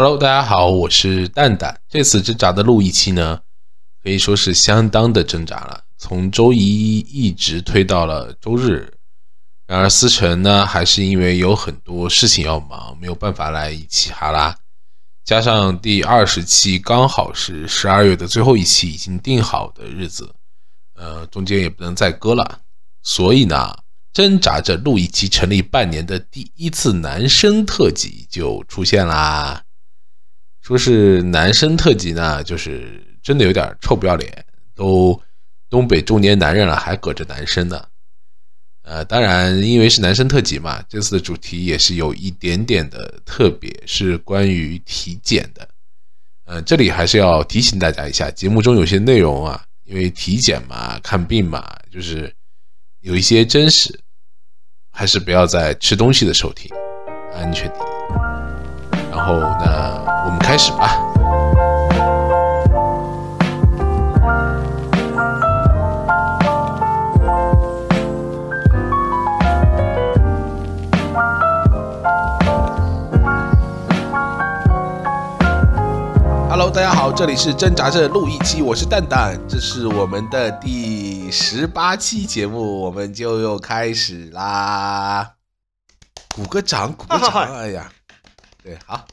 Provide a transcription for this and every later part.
Hello，大家好，我是蛋蛋。这次挣扎的录一期呢，可以说是相当的挣扎了，从周一一直推到了周日。然而思成呢，还是因为有很多事情要忙，没有办法来一起哈拉。加上第二十期刚好是十二月的最后一期，已经定好的日子，呃，中间也不能再搁了，所以呢，挣扎着录一期成立半年的第一次男生特辑就出现啦。说是男生特辑呢，就是真的有点臭不要脸，都东北中年男人了，还搁着男生呢。呃，当然，因为是男生特辑嘛，这次的主题也是有一点点的特别，是关于体检的。呃，这里还是要提醒大家一下，节目中有些内容啊，因为体检嘛、看病嘛，就是有一些真实，还是不要在吃东西的时候听，安全第一。然后，那我们开始吧。Hello，大家好，这里是挣扎着录一期，我是蛋蛋，这是我们的第十八期节目，我们就又开始啦。鼓个掌，鼓个掌，哎呀，对，好。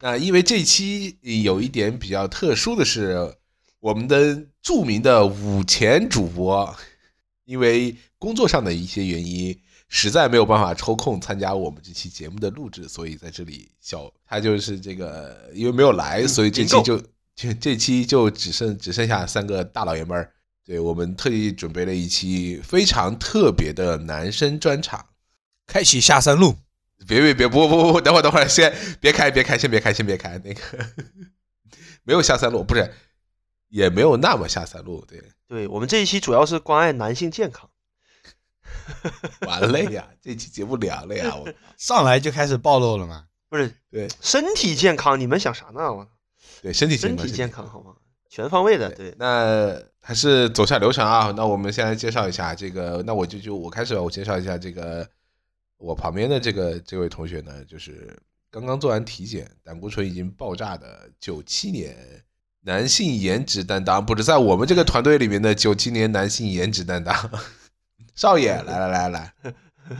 那因为这期有一点比较特殊的是，我们的著名的五前主播，因为工作上的一些原因。实在没有办法抽空参加我们这期节目的录制，所以在这里小他就是这个，因为没有来，所以这期就这这期就只剩只剩下三个大老爷们儿。对我们特意准备了一期非常特别的男生专场，开启下山路。别别别不不不，等会儿等会儿，先别开别开，先别开先别开，那个没有下三路，不是也没有那么下三路。对对，我们这一期主要是关爱男性健康。完了呀！这期节目凉了呀！我 上来就开始暴露了吗？不是，对，身体健康，你们想啥呢？我对身体身体健康好吗？全方位的，对。那还是走下流程啊。那我们先来介绍一下这个。那我就就我开始，我介绍一下这个我旁边的这个这位同学呢，就是刚刚做完体检，胆固醇已经爆炸的九七年男性颜值担当，不止在我们这个团队里面的九七年男性颜值担当。少爷，来来来来，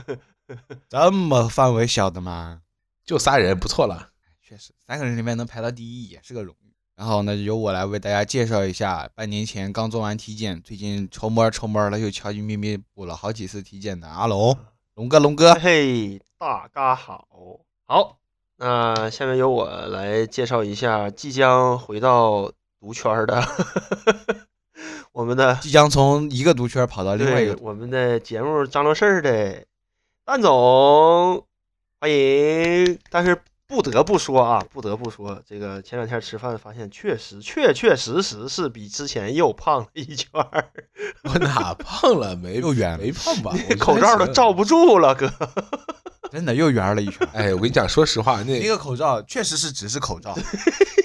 这么范围小的吗？就仨人，不错了。确实，三个人里面能排到第一也是个荣誉。然后呢，由我来为大家介绍一下，半年前刚做完体检，最近抽摸抽摸了，又悄悄咪咪补了好几次体检的阿龙，龙哥，龙哥，嘿，大家好，好，那下面由我来介绍一下即将回到毒圈的。我们的即将从一个毒圈跑到另外一个，我们的节目张罗事儿的蛋总，欢迎。但是不得不说啊，不得不说，这个前两天吃饭发现，确实确确实实是比之前又胖了一圈儿。我哪胖了？没又圆没胖吧？口罩都罩不住了，哥。真的又圆了一圈。哎，我跟你讲，说实话，那那个口罩确实是只是口罩，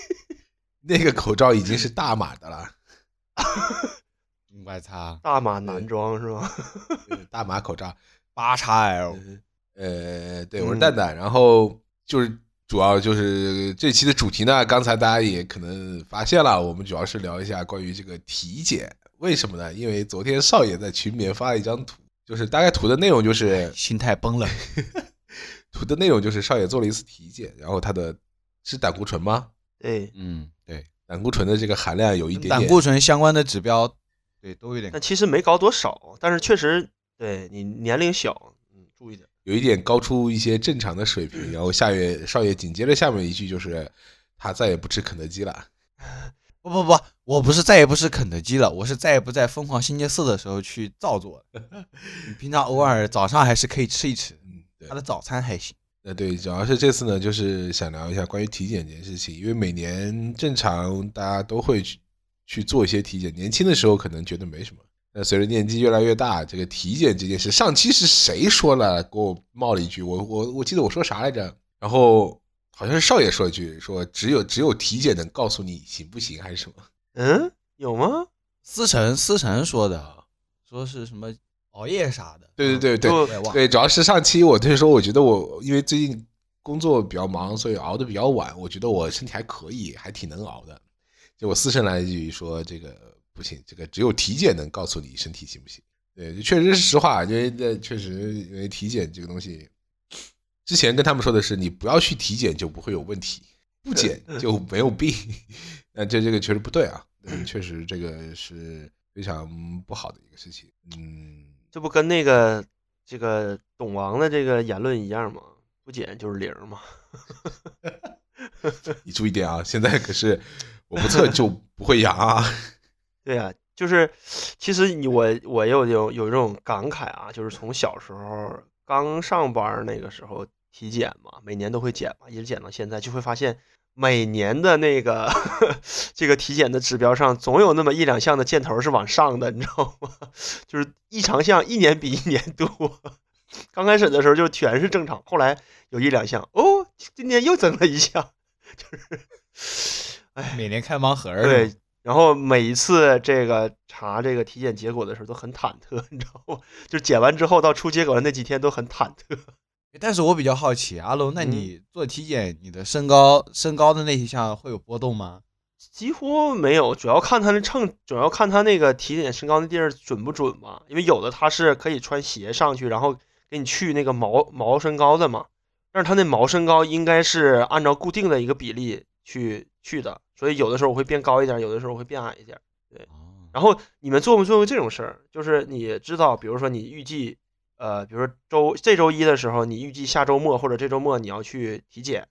那个口罩已经是大码的了。我操，大码男装是吧？大码口罩八叉 L，呃，对，我是蛋蛋。然后就是主要就是这期的主题呢，刚才大家也可能发现了，我们主要是聊一下关于这个体检。为什么呢？因为昨天少爷在群里面发了一张图，就是大概图的内容就是心态崩了。图的内容就是少爷做了一次体检，然后他的是胆固醇吗？对，嗯，对，胆固醇的这个含量有一点，胆固醇相关的指标。对，都有点。但其实没高多少，但是确实对你年龄小，嗯，注意点。有一点高出一些正常的水平。然后下月少爷紧接着下面一句就是他再也不吃肯德基了。不不不，我不是再也不吃肯德基了，我是再也不在疯狂星期四的时候去造作。你平常偶尔早上还是可以吃一吃，嗯，他的早餐还行。呃，对，主要是这次呢，就是想聊一下关于体检这件事情，因为每年正常大家都会去。去做一些体检，年轻的时候可能觉得没什么，那随着年纪越来越大，这个体检这件事，上期是谁说了？给我冒了一句，我我我记得我说啥来着？然后好像是少爷说一句，说只有只有体检能告诉你行不行还是什么？嗯，有吗？思成思成说的，说是什么熬夜啥的？对对对对对，主要是上期我就说，我觉得我因为最近工作比较忙，所以熬得比较晚。我觉得我身体还可以，还挺能熬的。结果思辰来一句说：“这个不行，这个只有体检能告诉你身体行不行。”对，确实是实话，因为这确实因为体检这个东西，之前跟他们说的是你不要去体检就不会有问题，不检就 没有病。那这这个确实不对啊，确实这个是非常不好的一个事情。嗯，这不跟那个这个董王的这个言论一样吗？不检就是零嘛。你注意点啊，现在可是我不测就不会阳啊。对呀，就是其实你我我有有有这种感慨啊，就是从小时候刚上班那个时候体检嘛，每年都会检嘛，一直检到现在，就会发现每年的那个 这个体检的指标上，总有那么一两项的箭头是往上的，你知道吗？就是异常项一年比一年多。刚开始的时候就全是正常，后来有一两项哦，今年又增了一项，就是，哎，每年开盲盒对，然后每一次这个查这个体检结果的时候都很忐忑，你知道吗？就检完之后到出结果的那几天都很忐忑。但是我比较好奇，阿龙，那你做体检，你的身高身高的那一项会有波动吗？几乎没有，主要看他那秤，主要看他那个体检身高那地儿准不准嘛。因为有的他是可以穿鞋上去，然后。给你去那个毛毛身高的嘛，但是他那毛身高应该是按照固定的一个比例去去的，所以有的时候我会变高一点，有的时候我会变矮一点。对，然后你们做没做过这种事儿？就是你知道，比如说你预计，呃，比如说周这周一的时候，你预计下周末或者这周末你要去体检，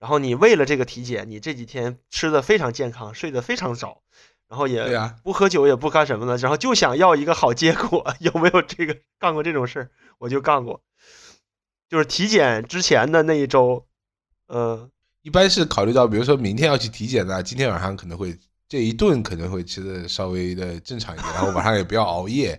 然后你为了这个体检，你这几天吃的非常健康，睡得非常早。然后也不喝酒，也不干什么的，然后就想要一个好结果。有没有这个干过这种事儿？我就干过，就是体检之前的那一周，嗯，一般是考虑到，比如说明天要去体检的，今天晚上可能会这一顿可能会吃的稍微的正常一点，然后晚上也不要熬夜，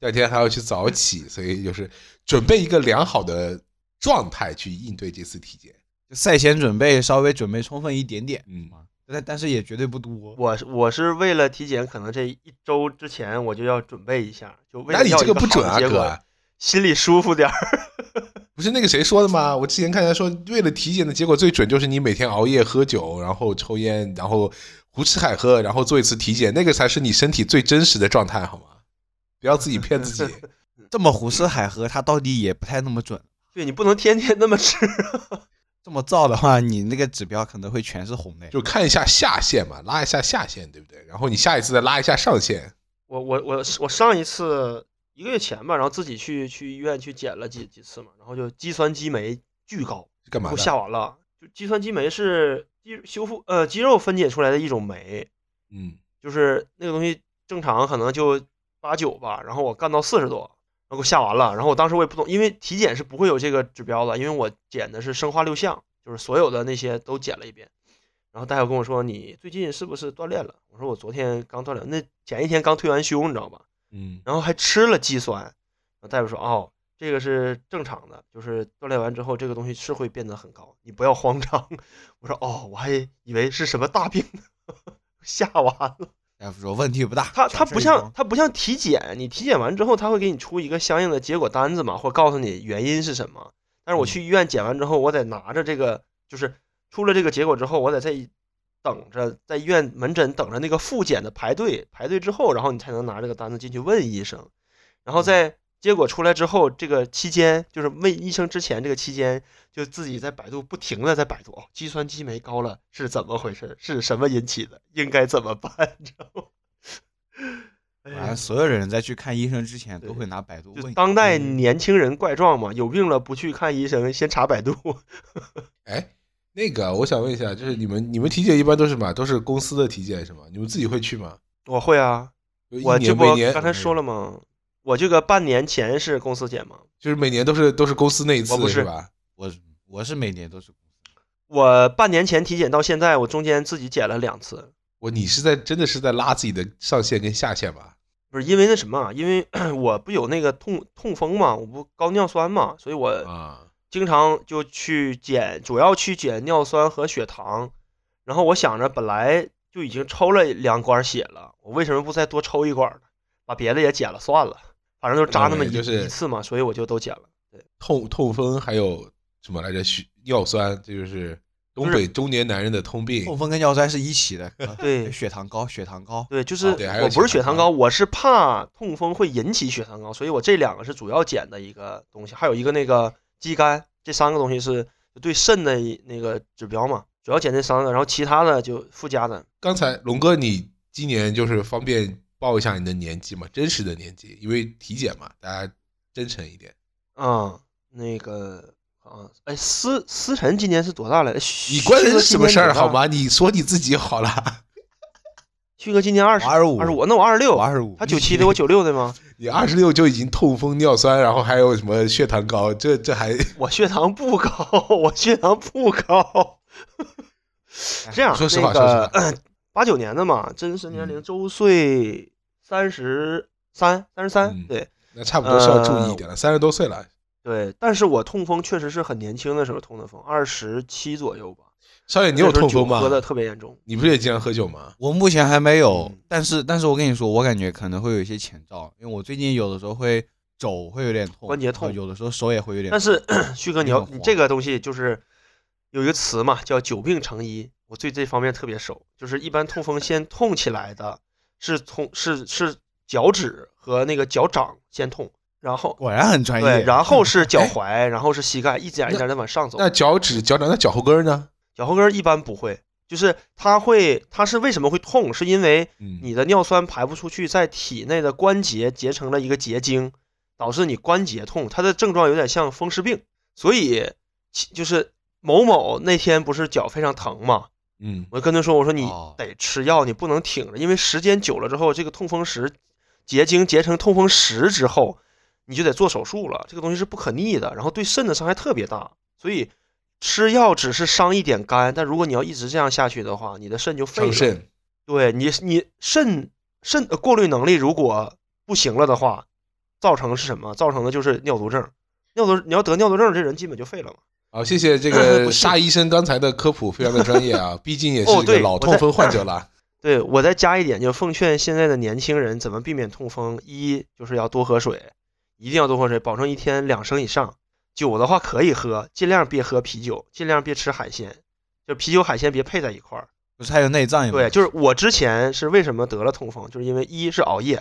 第二天还要去早起，所以就是准备一个良好的状态去应对这次体检，就赛前准备稍微准备充分一点点，嗯。但但是也绝对不多。我我是为了体检，可能这一周之前我就要准备一下，就为了要一个不准啊，哥，心里舒服点儿。不是那个谁说的吗？我之前看他说，为了体检的结果最准，就是你每天熬夜喝酒，然后抽烟，然后胡吃海喝，然后做一次体检，那个才是你身体最真实的状态，好吗？不要自己骗自己。这么胡吃海喝，他到底也不太那么准。对你不能天天那么吃。这么造的话，你那个指标可能会全是红的。就看一下下限嘛，拉一下下限，对不对？然后你下一次再拉一下上限。我我我我上一次一个月前吧，然后自己去去医院去检了几几次嘛，然后就肌酸激酶巨高，干嘛？给我吓完了。就肌酸激酶是肌修复呃肌肉分解出来的一种酶，嗯，就是那个东西正常可能就八九吧，然后我干到四十多。然后给我下完了，然后我当时我也不懂，因为体检是不会有这个指标的，因为我检的是生化六项，就是所有的那些都检了一遍。然后大夫跟我说：“你最近是不是锻炼了？”我说：“我昨天刚锻炼，那前一天刚退完休，你知道吧？”嗯。然后还吃了肌酸。大夫说：“哦，这个是正常的，就是锻炼完之后这个东西是会变得很高，你不要慌张。”我说：“哦，我还以为是什么大病呢，吓完了。”大夫说问题不大，他他不像他不像体检，你体检完之后他会给你出一个相应的结果单子嘛，或告诉你原因是什么。但是我去医院检完之后，我得拿着这个，就是出了这个结果之后，我得在等着在医院门诊等着那个复检的排队，排队之后，然后你才能拿这个单子进去问医生，然后在。结果出来之后，这个期间就是问医生之前这个期间，就自己在百度不停的在百度哦，肌酸激酶高了是怎么回事？是什么引起的？应该怎么办？你知道吗？哎，所有人在去看医生之前都会拿百度问。当代年轻人怪状嘛，有病了不去看医生，先查百度。哎，那个我想问一下，就是你们你们体检一般都是什么？都是公司的体检是吗？你们自己会去吗？我会啊，我这不刚才说了吗？我这个半年前是公司检吗？就是每年都是都是公司那一次是吧？我我是每年都是公司。我半年前体检到现在，我中间自己检了两次。我你是在真的是在拉自己的上限跟下限吧？不是因为那什么，因为 我不有那个痛痛风嘛，我不高尿酸嘛，所以我经常就去检，主要去检尿酸和血糖。然后我想着本来就已经抽了两管血了，我为什么不再多抽一管呢？把别的也检了算了。反正就扎那么一一次嘛，所以我就都减了。对，痛痛风还有什么来着？血尿酸，这就是东北中年男人的通病。痛风跟尿酸是一起的，呃对血糖高，血糖高。对，就是我不是血血糖高糖高，我是怕痛风会引起血糖高，所以我这两个是主要减的一个东西，还有一个那个肌酐，这三个东西是对肾的那个指标嘛，主要减这三个，然后其他的就附加的。刚才龙哥，你今年就是方便报一下你的年纪嘛，真实的年纪，因为体检嘛，大家真诚一点。嗯、那个嗯，哎，思思辰今年是多大来着？你关人什么事儿好吗？你说你自己好了。旭哥今年二十，二十五二十五，那我二十六，我二十五，他九七的，我九六的吗？你二十六就已经痛风、尿酸，然后还有什么血糖高，这这还我血糖不高，我血糖不高。这样，说实话那个说实八九年的嘛，真实年龄嗯周岁三十三，三十三嗯，对那差不多是要注意一点了，三十多岁了。对。但是我痛风确实是很年轻的时候痛的风，二十七左右吧。少爷，你有痛风吗？喝的特别严重。你不是也经常喝酒吗？我目前还没有嗯，但是但是我跟你说，我感觉可能会有一些前兆，因为我最近有的时候会肘会有点痛，关节痛有的时候手也会有点痛。但是 旭哥，你要你这个东西就是有一个词嘛，叫久病成医。我对这方面特别熟，就是一般痛风先痛起来的是痛是是脚趾和那个脚掌先痛，然后果然很专业。对，然后 是脚踝，然后是膝盖，一点一点的往上走。那脚趾、脚掌、那脚后跟呢？脚后跟儿一般不会，就是它会，它是为什么会痛？是因为嗯，你的尿酸排不出去，在体内的关节结成了一个结晶，导致你关节痛。它的症状有点像风湿病，所以其就是某某那天不是脚非常疼嘛，嗯，我就跟他说，我说你哦得吃药，你不能挺着，因为时间久了之后，这个痛风石结晶结成痛风石之后，你就得做手术了。这个东西是不可逆的，然后对肾的伤害特别大，所以吃药只是伤一点肝，但如果你要一直这样下去的话，你的肾就废了。伤肾。对你，你肾肾的过滤能力如果不行了的话，造成是什么？造成的就是尿毒症。尿毒，你要得尿毒症，这人基本就废了嘛。好，谢谢这个 沙医生刚才的科普，非常的专业啊，毕竟也是哦一个对老痛风患者了。对我再加一点，就奉劝现在的年轻人怎么避免痛风：一就是要多喝水，一定要多喝水，保证一天两升以上。酒的话可以喝，尽量别喝啤酒，尽量别吃海鲜，就啤酒海鲜别配在一块儿。不是还有内脏？对，就是我之前是为什么得了痛风，就是因为一是熬夜，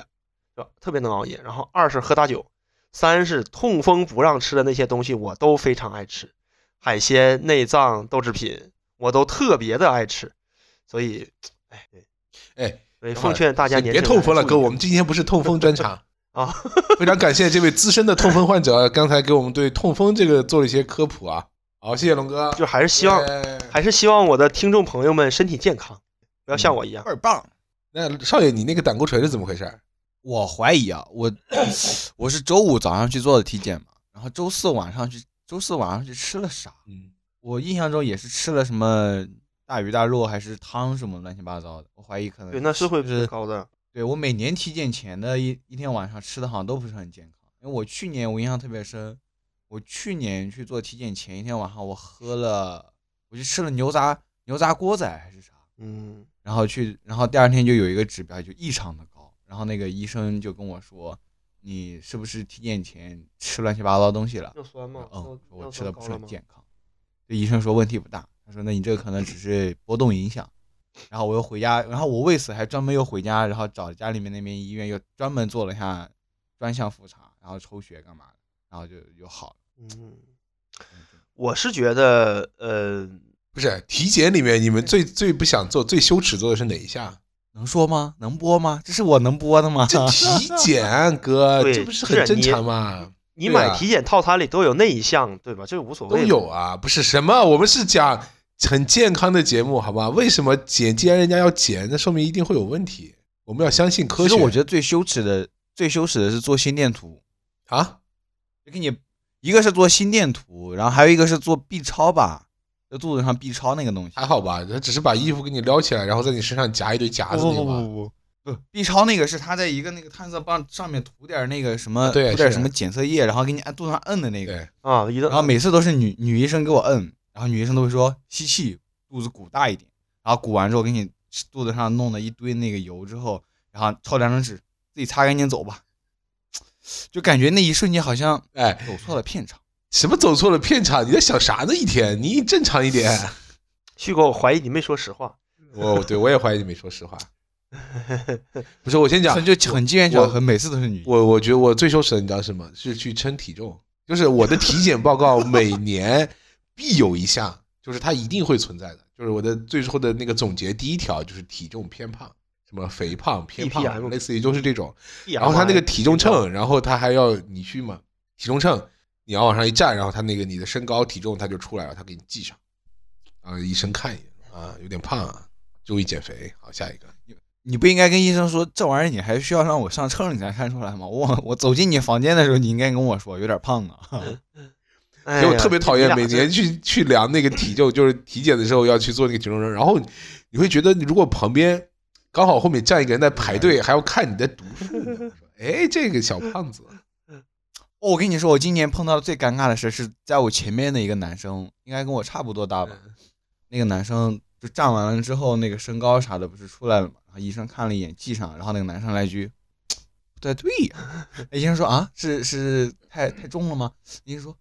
是吧特别能熬夜，然后二是喝大酒，三是痛风不让吃的那些东西我都非常爱吃，海鲜、内脏、豆制品我都特别的爱吃，所以，哎，对，哎，所以奉劝大家年别痛风了，哥，我们今天不是痛风专场啊。非常感谢这位资深的痛风患者，刚才给我们对痛风这个做了一些科普啊。好，谢谢龙哥。就还是希望，哎还是希望我的听众朋友们身体健康，不要像我一样。倍儿棒。那少爷，你那个胆固醇是怎么回事？我怀疑啊，我 我是周五早上去做的体检嘛，然后周四晚上去，周四晚上去吃了啥？嗯，我印象中也是吃了什么大鱼大肉还是汤什么乱七八糟的，我怀疑可能对，那是会就是高的。对我每年体检前的一一天晚上吃的好像都不是很健康，因为我去年我印象特别深，我去年去做体检前一天晚上我喝了，我就吃了牛杂牛杂锅仔还是啥，嗯，然后去，然后第二天就有一个指标就异常的高，然后那个医生就跟我说，你是不是体检前吃乱七八糟东西了？尿酸吗？嗯，尿我吃的不是？很健康。这医生说问题不大，他说那你这个可能只是波动影响。然后我又回家，然后我为此还专门又回家，然后找家里面那边医院又专门做了一下专项复查，然后抽血干嘛的，然后就又好了。嗯，我是觉得，呃，不是体检里面你们最最不想做、最羞耻做的是哪一项？能说吗？能播吗？这是我能播的吗？这体检，哥，这不是很正常吗？你买体检套餐里都有那一项，对吧？这个无所谓都。有啊，不是什么，我们是讲很健康的节目，好吧？为什么检？既然人家要检，那说明一定会有问题。我们要相信科学。其实我觉得最羞耻的，最羞耻的是做心电图，啊，就给你一个是做心电图，然后还有一个是做 B 超吧，在肚子上 B 超那个东西。还好吧？他只是把衣服给你撩起来，然后在你身上夹一堆夹子不那个吧。不不不不不，B 超那个是他在一个那个探测棒上面涂点那个什么，啊对涂点什么检测液，然后给你按肚子上摁的那个。啊，然后每次都是女女医生给我摁，然后女医生都会说吸气，肚子鼓大一点，然后鼓完之后给你肚子上弄了一堆那个油之后，然后抄两张纸，自己擦干净走吧。就感觉那一瞬间好像哎，走错了片场。什么走错了片场？你在想啥呢？一天，你正常一点。旭哥，我怀疑你没说实话。我对我也怀疑你没说实话。不是，我先讲，就很机缘巧合，每次都是你。我我觉得我最羞耻的，你知道什么？是去称体重。就是我的体检报告每年必有一项，就是它一定会存在的。就是我的最后的那个总结第一条就是体重偏胖，什么肥胖偏胖，类似于就是这种。然后他那个体重秤，然后他还要你去嘛？体重秤你要往上一站，然后他那个你的身高体重它就出来了，他给你记上。啊，医生看一眼啊，有点胖啊，注意减肥。好，下一个。你不应该跟医生说这玩意儿，你还需要让我上秤你才看出来吗？我我走进你房间的时候，你应该跟我说有点胖啊。就我特别讨厌每年去去量那个体重，就是体检的时候要去做那个体重秤，然后你会觉得，如果旁边刚好后面站一个人在排队，还要看你在读书，哎，这个小胖子。哦，我跟你说，我今年碰到的最尴尬的事是在我前面的一个男生，应该跟我差不多大吧？那个男生就站完了之后，那个身高啥的不是出来了嘛？然后？医生看了一眼，记上，然后那个男生来句 不太对呀。医生说啊，是是太太重了吗？医生说，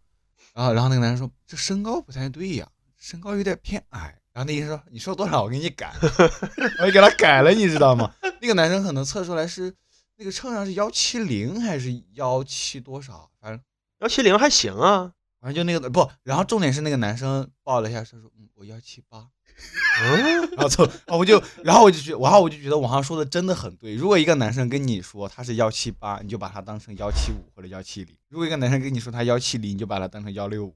然后然后那个男生说这身高不太对呀，身高有点偏矮。然后那医生说你说多少我给你改，我就给他改了，你知道吗？那个男生可能测出来是那个秤上是幺七零还是幺七多少，反正幺七零还行啊。反正就那个不，然后重点是那个男生报了一下，他说嗯我幺七八。嗯，然后就，我就，然后我就觉，然后我就觉得网上说的真的很对。如果一个男生跟你说他是幺七八，你就把他当成幺七五或者幺七零；如果一个男生跟你说他幺七零，你就把他当成幺六五。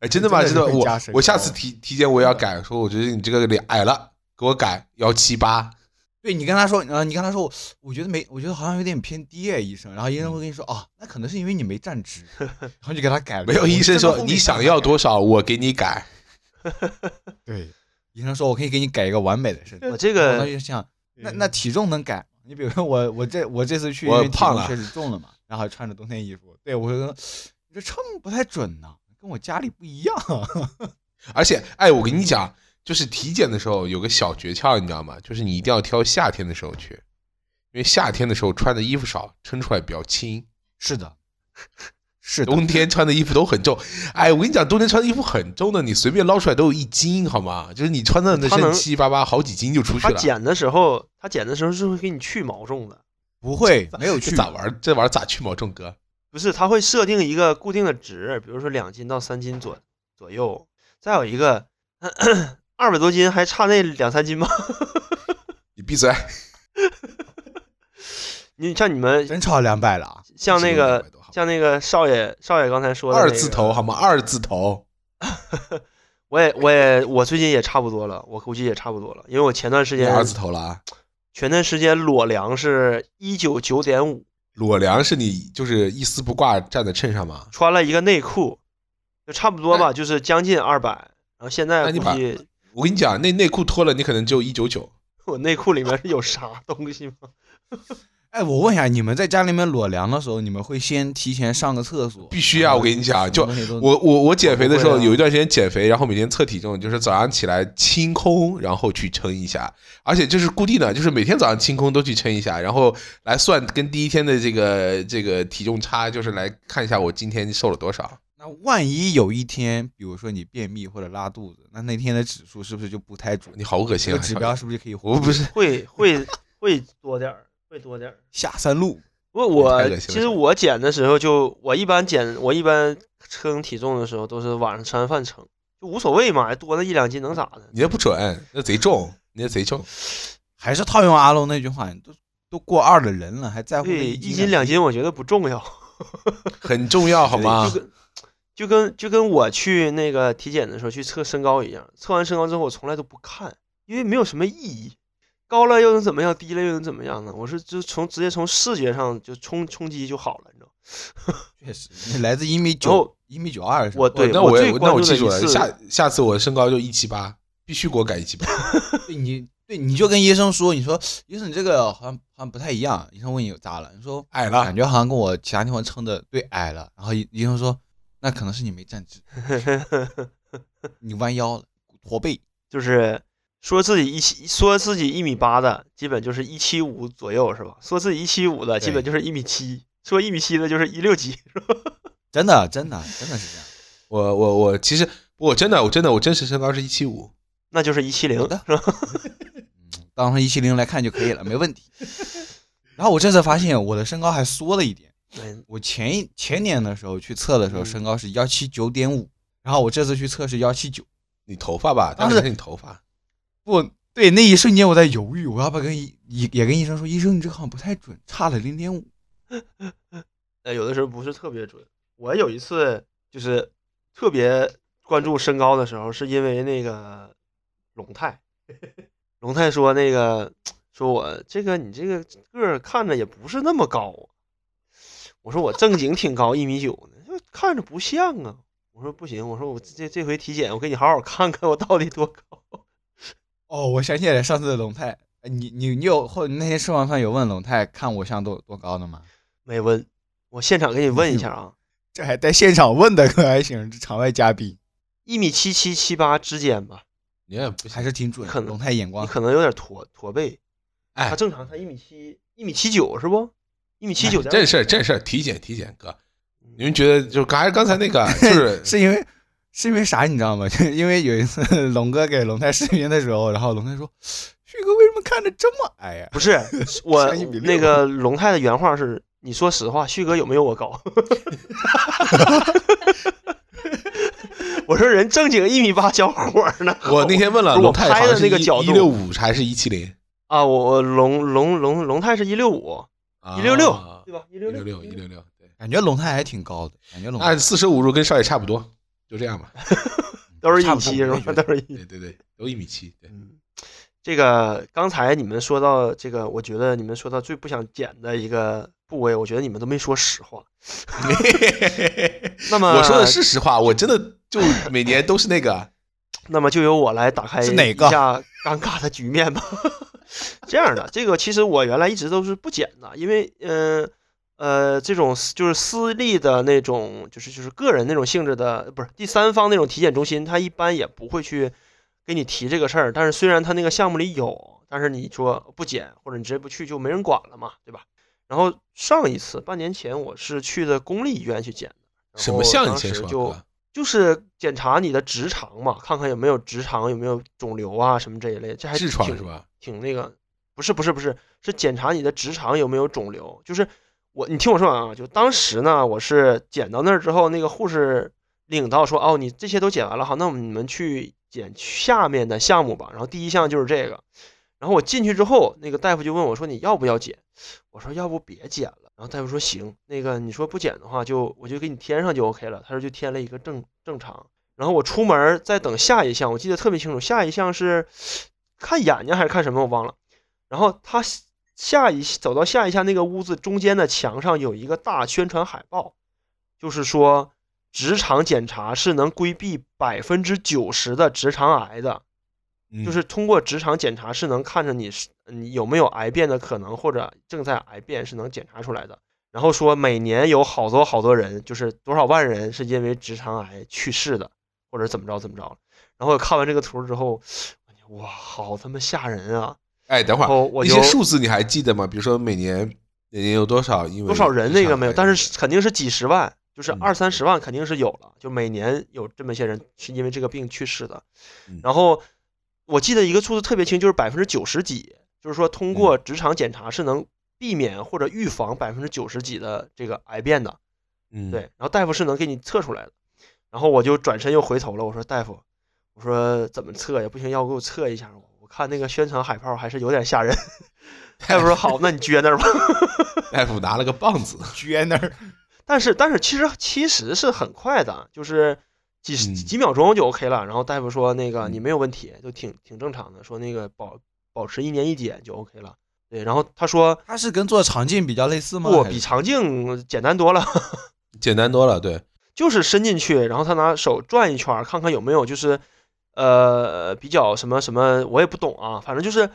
哎，真的吗？真的，我我下次体体检我也要改，说我觉得你这个脸矮了，给我改幺七八。对你跟他说，呃，你跟他说，我觉得没，我觉得好像有点偏低哎，医生。然后医生会跟你说，哦，那可能是因为你没站直，然后就给他改了。没有，医生说你想要多少，我给你改。对，医生说我可以给你改一个完美的身体我这个，那就想，那那体重能改？你比如说我，我这我这次去，我胖了，确实重了嘛，然后穿着冬天衣服，对我说你这秤不太准呢，跟我家里不一样。而且，哎，我跟你讲，就是体检的时候有个小诀窍，你知道吗？就是你一定要挑夏天的时候去，因为夏天的时候穿的衣服少，称出来比较轻。是的。是冬天穿的衣服都很重，哎，我跟你讲，冬天穿的衣服很重的，你随便捞出来都有一斤，好吗？就是你穿的那身七七八八好几斤就出去了。他剪的时候，他剪的时候是会给你去毛重的，不会，没有去。咋玩？这玩意儿咋去毛重？哥，不是，他会设定一个固定的值，比如说两斤到三斤左左右。再有一个，二百多斤还差那两三斤吗？你闭嘴！你像你们真超两百了，像那个。像那个少爷，少爷刚才说的二字头好吗？二字头，我也我也我最近也差不多了，我估计也差不多了，因为我前段时间二字头了啊。前段时间裸量是一九九点五，裸量是你就是一丝不挂站在秤上吗？穿了一个内裤，就差不多吧，就是将近二百。然后现在估计，我跟你讲，那内裤脱了，你可能就一九九。我内裤里面是有啥东西吗？哎，我问一下，你们在家里面裸量的时候，你们会先提前上个厕所？必须啊！我跟你讲，就我我我减肥的时候，有一段时间减肥，然后每天测体重，就是早上起来清空，然后去称一下，而且就是固定的，就是每天早上清空都去称一下，然后来算跟第一天的这个这个体重差，就是来看一下我今天瘦了多少。那万一有一天，比如说你便秘或者拉肚子，那那天的指数是不是就不太准？你好恶心啊！指标是不是就可以？我不是会会会多点儿。会多点儿下三路。不，我其实我减的时候就我一般减，我一般称体重的时候都是晚上吃完饭称，就无所谓嘛，多那一两斤能咋的？你那不准，那贼重，你那贼重。还是套用阿龙那句话，都都过二的人了，还在乎对一斤两斤？我觉得不重要，很重要，好吗？就跟就跟就跟我去那个体检的时候去测身高一样，测完身高之后我从来都不看，因为没有什么意义。高了又能怎么样？低了又能怎么样呢？我是就从直接从视觉上就冲冲击就好了，你知道？确实，你来自一米九一米九二，我对，那我那我记住了，下下次我身高就一七八，必须给我改一七八。对你对你就跟医生说，你说医生你这个好像好像不太一样。医生问你咋了？你说矮了，感觉好像跟我其他地方称的对矮了。然后医医生说，那可能是你没站直，你弯腰了，驼背，就是。说自己一七，说自己一米八的，基本就是一七五左右，是吧？说自己一七五的，基本就是一米七；说一米七的，就是一六几，是吧？真的真的真的是这样。我我我其实我真的我真的我真实身高是一七五，那就是一七零的，是吧，当成一七零来看就可以了，没问题。然后我这次发现我的身高还缩了一点，对，我前一前年的时候去测的时候嗯身高是幺七九点五，然后我这次去测是幺七九。你头发吧，当时当时是你头发，不对，那一瞬间我在犹豫，我要不要跟医也跟医生说，医生你这个好像不太准，差了零点五。呃，有的时候不是特别准。我有一次就是特别关注身高的时候，是因为那个龙泰，龙泰说那个说我这个你这个个儿看着也不是那么高。我说我正经挺高，一米九呢，就看着不像啊。我说不行，我说我这这回体检，我给你好好看看我到底多高。哦，我想起来上次的龙泰，呃你你你有后那天吃完饭有问龙泰看我像多多高的吗？没问，我现场给你问一下啊，这还带现场问的，可还行，这场外嘉宾一米七七七八之间吧，你也不还是挺准。可能龙泰眼光你可能有点驼驼背。哎他，正常，他一米七，一米七九是不？一米七九点。正事儿这事儿，体检体检哥，你们觉得就刚才刚才那个就是 是因为是因为啥你知道吗？就是因为有一次 龙哥给龙泰视频的时候，然后龙泰说：“旭哥为什么看着这么矮呀、不是我那个龙泰的原话是：“你说实话，旭哥有没有我高？” 我说人正经一米八小伙儿呢。我那天问了我龙泰拍的那个角度一六五还是一七零？啊，我我龙龙龙龙泰是一六五，一六六，对吧？一六一六六一六六，对，感觉龙泰还挺高的，感觉龙泰那四舍五入跟少爷差不多，就这样吧。都是一米七都是一米对对对，都一米七，对。嗯，这个刚才你们说到这个，我觉得你们说到最不想减的一个部位，我觉得你们都没说实话。那么我说的是实话，我真的就每年都是那个。那么就由我来打开一下尴尬的局面吧。这样的，这个其实我原来一直都是不减的，因为嗯呃这种私就是私立的那种，就是就是个人那种性质的，不是第三方那种体检中心，他一般也不会去给你提这个事儿。但是虽然他那个项目里有，但是你说不检或者你直接不去，就没人管了嘛，对吧？然后上一次半年前我是去的公立医院去检的，什么项你先说，时就就是检查你的直肠嘛，看看有没有直肠有没有肿瘤啊什么这一类，这还痔疮挺是吧？挺那个，不是不是不是，是检查你的直肠有没有肿瘤。就是我，你听我说完啊，就当时呢，我是检到那儿之后，那个护士领到说，哦，你这些都检完了，好，那我们你们去检下面的项目吧。然后第一项就是这个，然后我进去之后，那个大夫就问我说，你要不要检？我说要不别检了。然后大夫说行，那个你说不检的话就我就给你添上就 OK 了。他说就添了一个正正常。然后我出门在等下一项，我记得特别清楚，下一项是看眼睛还是看什么我忘了。然后他下一走到下一下那个屋子中间的墙上有一个大宣传海报，就是说直肠检查是能规避百分之九十的直肠癌的。嗯就是通过直肠检查是能看着你是你有没有癌变的可能，或者正在癌变是能检查出来的。然后说每年有好多好多人，就是多少万人是因为直肠癌去世的，或者怎么着怎么着。然后我看完这个图之后，哇，好他妈吓人啊！哎，等会儿然后我就那些数字你还记得吗？比如说每年每年有多少因为多少人那个没有，但是肯定是几十万，就是嗯二三十万肯定是有了，就每年有这么些人是因为这个病去世的嗯。然后我记得一个数字特别清，就是百分之九十几，就是说通过嗯直肠检查是能避免或者预防百分之九十几的这个癌变的。嗯，对，然后大夫是能给你测出来的。然后我就转身又回头了，我说大夫，我说怎么测呀？不行，要给我测一下我。我看那个宣传海报还是有点吓人。大夫说好，那你撅那儿吧。大夫拿了个棒子，撅那儿，但是但是其实其实是很快的，就是几十嗯几秒钟就 OK 了。然后大夫说那个嗯你没有问题，就挺挺正常的，说那个保保持一年一检就 OK 了。对，然后他说他是跟做肠镜比较类似吗？不比肠镜简单多了，简单多了。对，就是伸进去，然后他拿手转一圈，看看有没有就是呃比较什么什么，我也不懂啊，反正就是。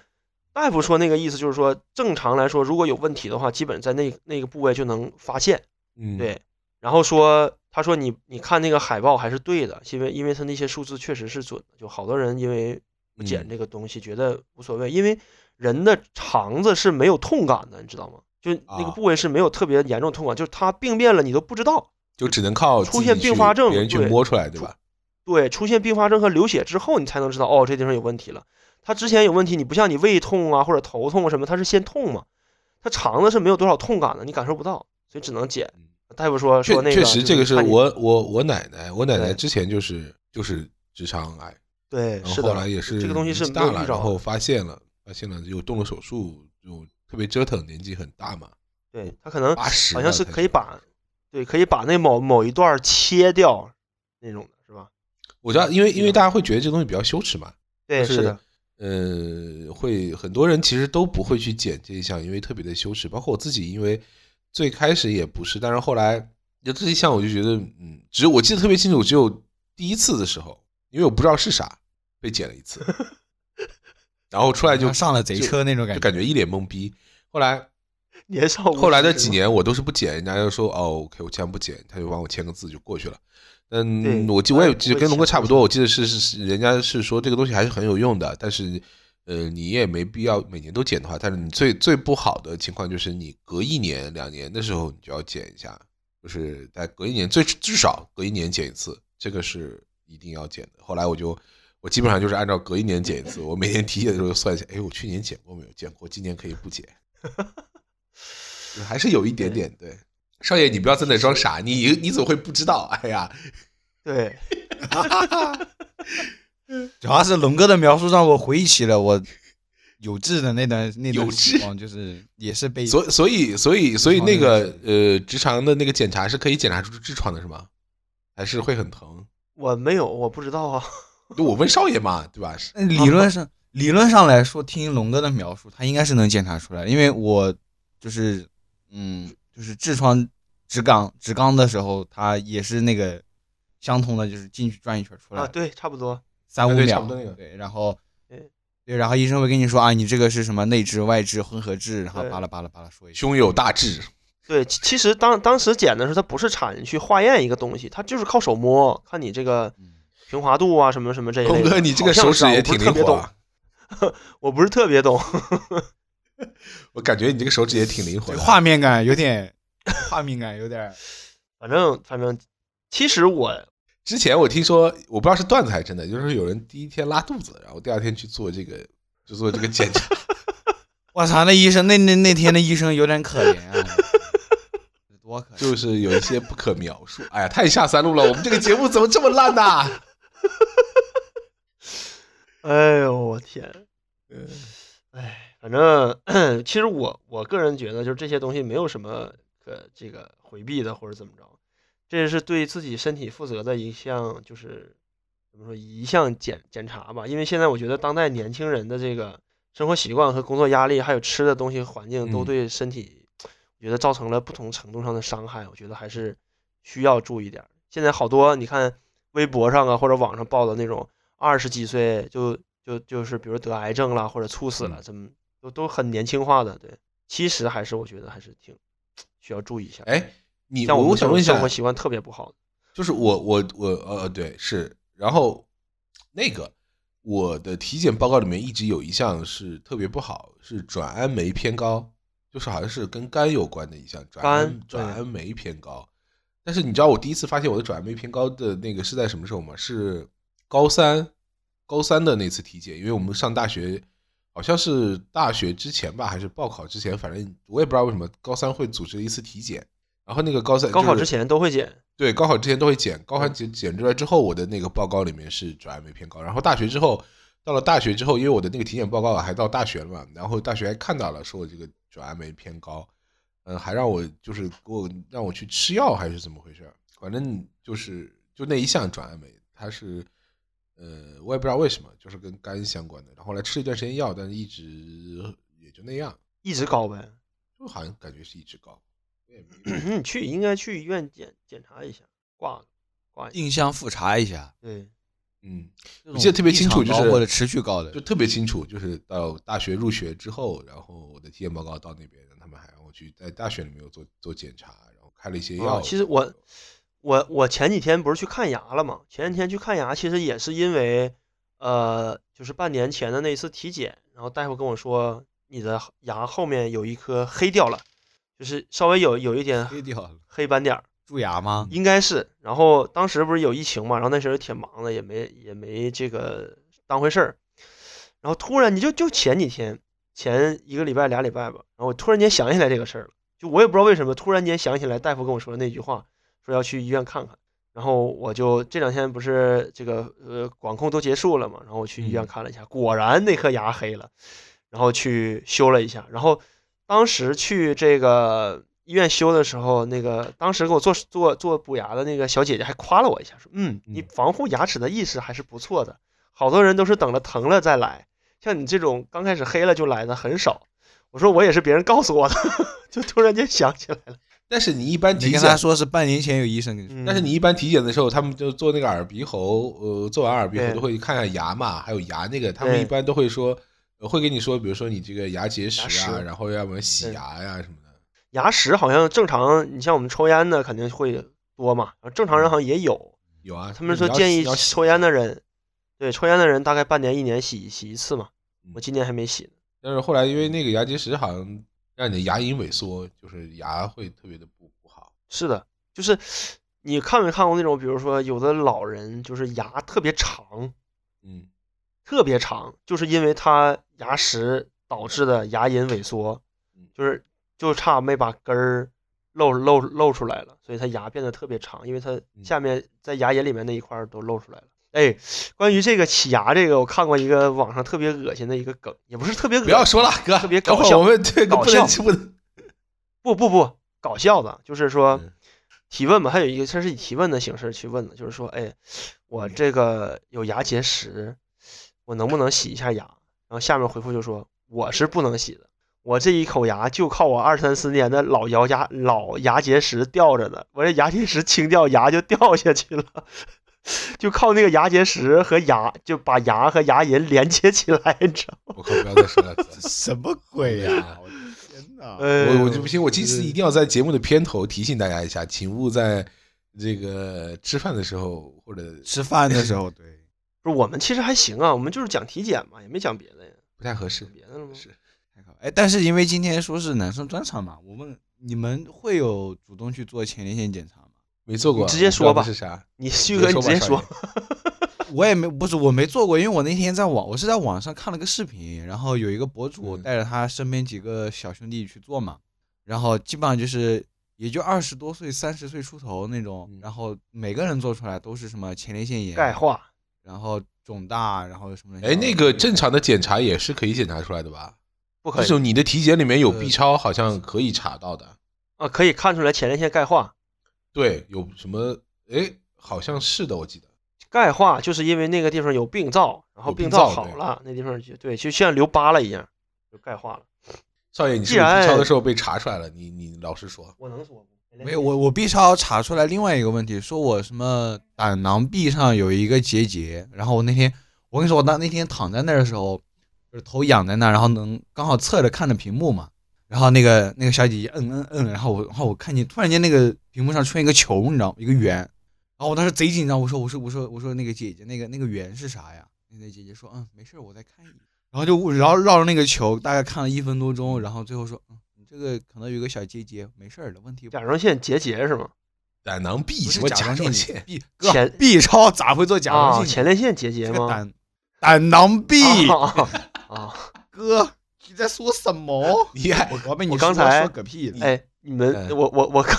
大夫说那个意思就是说，正常来说，如果有问题的话，基本在那那个部位就能发现。嗯，对，然后说，他说你你看那个海报还是对的，因为因为他那些数字确实是准的，就好多人因为不检嗯这个东西觉得无所谓，因为人的肠子是没有痛感的，你知道吗？就那个啊部位是没有特别严重痛感，就是它病变了你都不知道，就只能靠出现并发症别人去摸出来，对吧？对，出现并发症和流血之后，你才能知道哦，这地方有问题了。他之前有问题，你不像你胃痛啊或者头痛啊什么，他是先痛嘛，他肠子是没有多少痛感的，你感受不到，所以只能减。大夫说说那个确实这个是我我我奶奶，我奶奶之前就是就是直肠癌，对是的，然后后来也是这个东西是大了，然后。发现了，发现了又动了手术，就特别折腾，年纪很大嘛，对他可能好像是可以把，对，可以把那某某一段切掉那种的？我知道，因为因为嗯大家会觉得这东西比较羞耻嘛，对，是的，呃，会很多人其实都不会去剪这一项，因为特别的羞耻。包括我自己，因为最开始也不是，但是后来就这一项，我就觉得，嗯，只有我记得特别清楚，只有第一次的时候，因为我不知道是啥，被剪了一次，然后出来就上了贼车那种感觉。就感觉一脸懵逼。后来年少后来的几年我都是不剪，人家就说哦，OK，我既然不剪，他就帮我签个字就过去了。嗯，我记我也记得跟龙哥差不多，我记得是是是，人家是说这个东西还是很有用的，但是呃，你也没必要每年都剪的话，但是你最最不好的情况就是你隔一年两年的时候你就要剪一下，就是在隔一年最至少隔一年剪一次，这个是一定要剪的。后来我就我基本上就是按照隔一年剪一次，我每年体检的时候算一下，哎，我去年剪过没有？剪过，今年可以不剪。还是有一点点对。少爷，你不要在那装傻，你你怎么会不知道？哎呀，对，主要是龙哥的描述让我回忆起了我有志的那段那段时光，就是也是被所所以所以所以那个呃直肠的那个检查是可以检查出痔疮的是吗？还是会很疼？我没有，我不知道啊。就我问少爷嘛，对吧？理论上理论上来说，听龙哥的描述，他应该是能检查出来，因为我就是嗯，就是痔疮直肛直肛的时候，它也是那个相同的，就是进去转一圈出来啊，对，差不多。三五秒对然后对对，然后医生会跟你说啊，你这个是什么内痔、外痔、混合痔，然后巴拉巴拉巴拉说一下。胸有大志，对，其其实当当时检的时候，它不是产去化验一个东西，它就是靠手摸，看你这个嗯平滑度啊，什么什么这一类的。龙哥，你这个手指也是啊我不挺灵活是特别懂，啊，我不是特别懂。我感觉你这个手指也挺灵活的。画面感有点，画面感有点。反正反正，其实我之前我听说，我不知道是段子还是真的，就是有人第一天拉肚子，然后第二天去做这个，就做这个检查。我操，那医生那那那天的医生有点可怜啊，多可怜。就是有一些不可描述。哎呀，太下三路了！我们这个节目怎么这么烂呐、哎呦我天，嗯哎，反正 其实我我个人觉得，就是这些东西没有什么可这个回避的或者怎么着，这是对自己身体负责的一项，就是怎么说一项检检查吧。因为现在我觉得当代年轻人的这个生活习惯和工作压力，还有吃的东西环境，都嗯对身体，我觉得造成了不同程度上的伤害。我觉得还是需要注意点。现在好多你看微博上啊或者网上报的那种二十几岁就就就是比如得癌症了或者猝死了，嗯怎么都都很年轻化的。对，其实还是我觉得还是挺需要注意一下。哎，你像我想问一下生活，习惯特别不好的。就是我我我呃对是，然后那个我的体检报告里面一直有一项是特别不好，是转氨酶偏高，就是好像是跟肝有关的一项转氨肝转氨酶偏高。但是你知道我第一次发现我的转氨酶偏高的那个是在什么时候吗？是高三高三的那次体检，因为我们上大学好像是大学之前吧，还是报考之前，反正我也不知道为什么高三会组织一次体检。然后那个高三就是高考之前都会检，对，高考之前都会检，高考嗯检检出来之后，我的那个报告里面是转氨酶偏高。然后大学之后，到了大学之后，因为我的那个体检报告还到大学了嘛，然后大学还看到了，说我这个转氨酶偏高，嗯，还让我就是给我让我去吃药还是怎么回事？反正就是就那一项转氨酶，它是呃我也不知道为什么，就是跟肝相关的。然后后来吃了一段时间药，但是一直也就那样，一直高呗。就好像感觉是一直高。我也没 你去应该去医院检检查一下，挂挂一下。定向复查一下，对，嗯。我记得特别清楚就是或者持续高的就，特别清楚，就是到大学入学之后，然后我的体检报告到那边，他们还让我去在大学里面又做做检查，然后开了一些药。啊其实我我我前几天不是去看牙了吗？前几天去看牙，其实也是因为，呃，就是半年前的那一次体检，然后大夫跟我说，你的牙后面有一颗黑掉了，就是稍微有有一点黑掉了。黑斑点儿，蛀牙吗？应该是。然后当时不是有疫情嘛，然后那时候挺忙的，也没也没这个当回事儿。然后突然你就就前几天前一个礼拜俩礼拜吧，然后我突然间想起来这个事儿了，就我也不知道为什么突然间想起来大夫跟我说的那句话，说要去医院看看。然后我就这两天不是这个呃管控都结束了嘛，然后我去医院嗯看了一下，果然那颗牙黑了，然后去修了一下。然后当时去这个医院修的时候，那个当时给我做做做补牙的那个小姐姐还夸了我一下，说嗯，你嗯防护牙齿的意识还是不错的。好多人都是等了疼了再来，像你这种刚开始黑了就来的很少。我说我也是别人告诉我的，就突然间想起来了。但是你一般你体检跟他说是半年前有医生跟你说，嗯但是你一般体检的时候，他们就做那个耳鼻喉，呃，做完耳鼻喉都会看看牙嘛，还有牙那个，他们一般都会说，呃会跟你说，比如说你这个牙结石啊，石然后要不然洗牙呀什么的。牙石好像正常，你像我们抽烟的肯定会多嘛，然后正常人好像也有。有啊，他们说建议抽烟的人，对抽烟的人大概半年一年洗洗一次嘛。我嗯今年还没洗呢。但是后来因为那个牙结石好像让你的牙龈萎缩，就是牙会特别的不不好。是的，就是你看没看过那种，比如说有的老人就是牙特别长，嗯，特别长，就是因为他牙石导致的牙龈萎缩嗯，就是就差没把根儿露露露出来了，所以他牙变得特别长，因为他嗯下面在牙龈里面那一块儿都露出来了。哎，关于这个起牙这个，我看过一个网上特别恶心的一个梗，也不是特别恶心，不要说了，哥，特别搞笑我们这个搞不能笑不能。不不不，搞笑的，就是说嗯提问嘛，还有一个它是以提问的形式去问的，就是说，哎，我这个有牙结石，我能不能洗一下牙？然后下面回复就说，我是不能洗的，我这一口牙就靠我二三十年的老牙牙老牙结石吊着的，我这牙结石清掉，牙就掉下去了。就靠那个牙结石和牙，就把牙和牙龈连接起来，你知道吗？我靠，不要再说了，什么鬼呀呀？我的天哪！呃我我就不行，我这次一定要在节目的片头提醒大家一下，请勿在这个吃饭的时候或者吃饭的时候，对，不是我们其实还行啊，我们就是讲体检嘛，也没讲别的呀，不太合适。别的了吗？是，太好。哎，但是因为今天说是男生专场嘛，我问你们会有主动去做前列腺检查吗？没做过，你直接说吧那是啥？你旭哥，你直接说。我也没不是我没做过，因为我那天在网我是在网上看了个视频，然后有一个博主嗯带着他身边几个小兄弟去做嘛，然后基本上就是也就二十多岁、三十岁出头那种嗯，然后每个人做出来都是什么前列腺炎、钙化，然后肿大，然后什么。哎，那个正常的检查也是可以检查出来的吧？不可以就是你的体检里面有呃 B 超，好像可以查到的。啊，可以看出来前列腺钙化。对，有什么？哎，好像是的，我记得。钙化就是因为那个地方有病灶，然后病灶好了，那地方就对，就像留疤了一样，就钙化了。少爷，你是不是 B 超的时候被查出来了？你你老实说。我能说不？没有，我我 B 超查出来另外一个问题，说我什么胆囊壁上有一个结节，然后我那天我跟你说，我当那天躺在那儿的时候，就是头仰在那儿，然后能刚好侧着看着屏幕嘛，然后那个那个小姐姐摁摁摁，然后我然后我看见突然间那个屏幕上出现一个球，你知道吗？一个圆，然后我当时贼紧张，我说我说我说我说那个姐姐那个那个圆是啥呀？那个姐姐说嗯没事，我再看一眼，然后就然后绕着那个球大概看了一分多钟，然后最后说嗯你这个可能有个小结节，没事儿的，问题甲状腺结节是吗？胆囊壁什么甲甲状腺状腺？B 哥前 B 超咋会做甲状啊，腺？前列腺结节吗？这个胆胆囊壁，啊啊！哥你在说什么？你刚被你我刚才说嗝屁了。哎，你们嗯我我我刚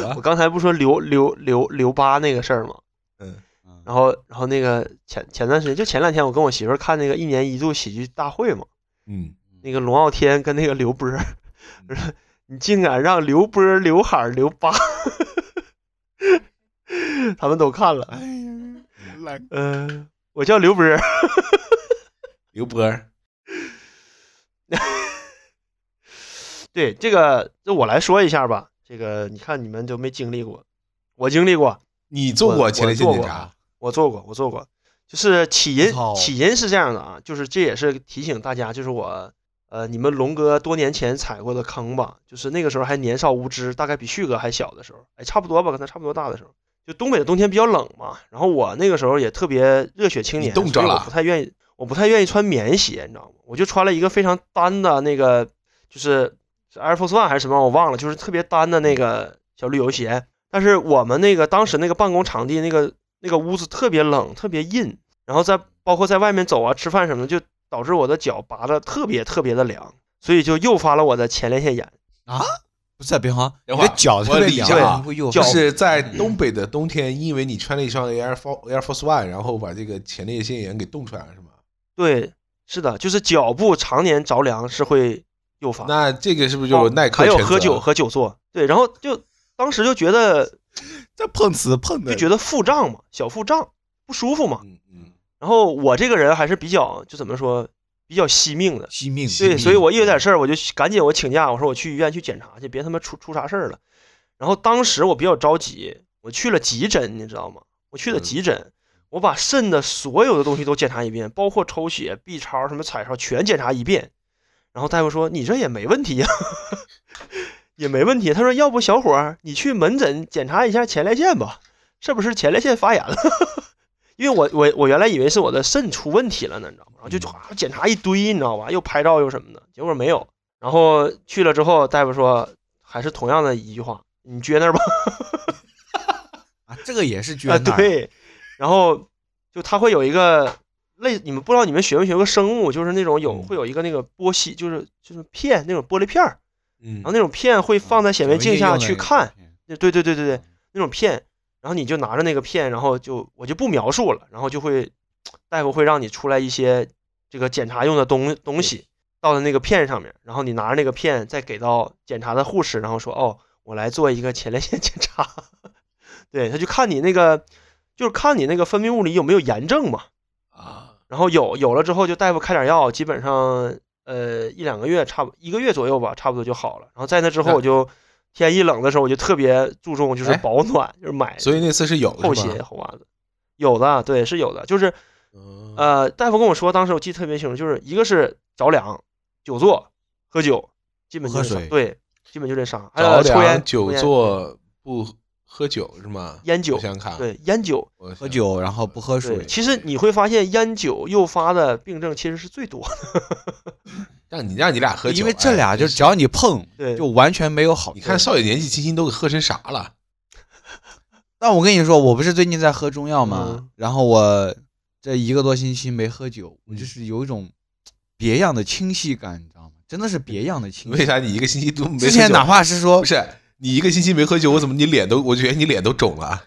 我刚才不说留留留留疤那个事儿吗？嗯，嗯然后然后那个前前段时间就前两天我跟我媳妇儿看那个一年一度喜剧大会嘛，嗯，那个龙傲天跟那个刘波儿，你竟敢让刘波儿刘海儿留疤，他们都看了。哎呀，来，嗯、我叫刘波儿，刘波儿，对这个，就我来说一下吧。这个你看你们都没经历过，我经历过，你做过前列腺检查？我做过，我做过。就是起因，起因是这样的啊，就是这也是提醒大家，就是我呃，你们龙哥多年前踩过的坑吧，就是那个时候还年少无知，大概比旭哥还小的时候，哎，差不多吧，跟他差不多大的时候。就东北的冬天比较冷嘛，然后我那个时候也特别热血青年，冻着了不太愿意，我不太愿意穿棉鞋，你知道吗？我就穿了一个非常单的那个，就是是 Air Force One 还是什么，我忘了，就是特别单的那个小旅游鞋。但是我们那个当时那个办公场地那个那个屋子特别冷，特别硬，然后在包括在外面走啊、吃饭什么的，就导致我的脚拔的特别特别的凉，所以就诱发了我的前列腺炎。啊，不是啊，别慌，你的脚特别凉，啊就是在东北的冬天，因为你穿了一双 Air Force Air Force One，然后把这个前列腺炎给冻出来了，是吗？对，是的，就是脚部常年着凉是会诱发。那这个是不是就耐克还有喝酒和久坐，对，然后就当时就觉得 这碰瓷碰的，就觉得腹胀嘛，小腹胀不舒服嘛。嗯嗯，然后我这个人还是比较就怎么说，比较惜命的，惜命，对，所以我一有点事儿，我就赶紧我请假，我说我去医院去检查去，别他妈出出啥事儿了。然后当时我比较着急，我去了急诊，你知道吗？我去了嗯急诊，我把肾的所有的东西都检查一遍，包括抽血、B 超、什么彩超全检查一遍。然后大夫说你这也没问题呀、也没问题。他说要不小伙儿你去门诊检查一下前列腺吧，是不是前列腺发炎了？因为我我我原来以为是我的肾出问题了呢，你知道吗？然后就啊检查一堆，你知道吧？又拍照又什么的，结果没有。然后去了之后，大夫说还是同样的一句话，你撅那儿吧。啊，这个也是啊，捐那儿，对。然后就他会有一个类，你们不知道你们学没学过生物，就是那种有嗯。会有一个那个玻烯，就是就是片那种玻璃片儿，嗯。然后那种片会放在显微镜下去看，对对对对对对，那种片，然后你就拿着那个片，然后就我就不描述了，然后就会大夫会让你出来一些这个检查用的东东西到了那个片上面，然后你拿着那个片再给到检查的护士，然后说哦，我来做一个前列腺 检查，对，他就看你那个就是看你那个分泌物里有没有炎症嘛，啊，然后有有了之后就大夫开点药，基本上呃一两个月差不一个月左右吧，差不多就好了。然后在那之后我就天一冷的时候我就特别注重就是哎保暖，就是买所以那次是有厚是吧鞋厚袜子，有的对是有的，就是嗯呃大夫跟我说，当时我记得特别清楚，就是一个是着凉、久坐、喝酒，基本就是对，基本就这仨，还着有抽烟、凉、久坐不喝酒是吗？烟酒我想想看，，对烟酒。喝酒然后不喝，水，其实你会发现烟酒诱发的病症其实是最多的。让你让你俩喝酒，因为这俩哎就只要你碰，对，就完全没有好。你看少爷年纪轻轻都给喝成啥了？但我跟你说，我不是最近在喝中药吗？嗯然后我这一个多星期没喝酒，我嗯就是有一种别样的清晰感，你知道吗？真的是别样的清晰。为啥你一个星期都没喝酒？之前哪怕是说不是你一个星期没喝酒，我怎么你脸都？我觉得你脸都肿了。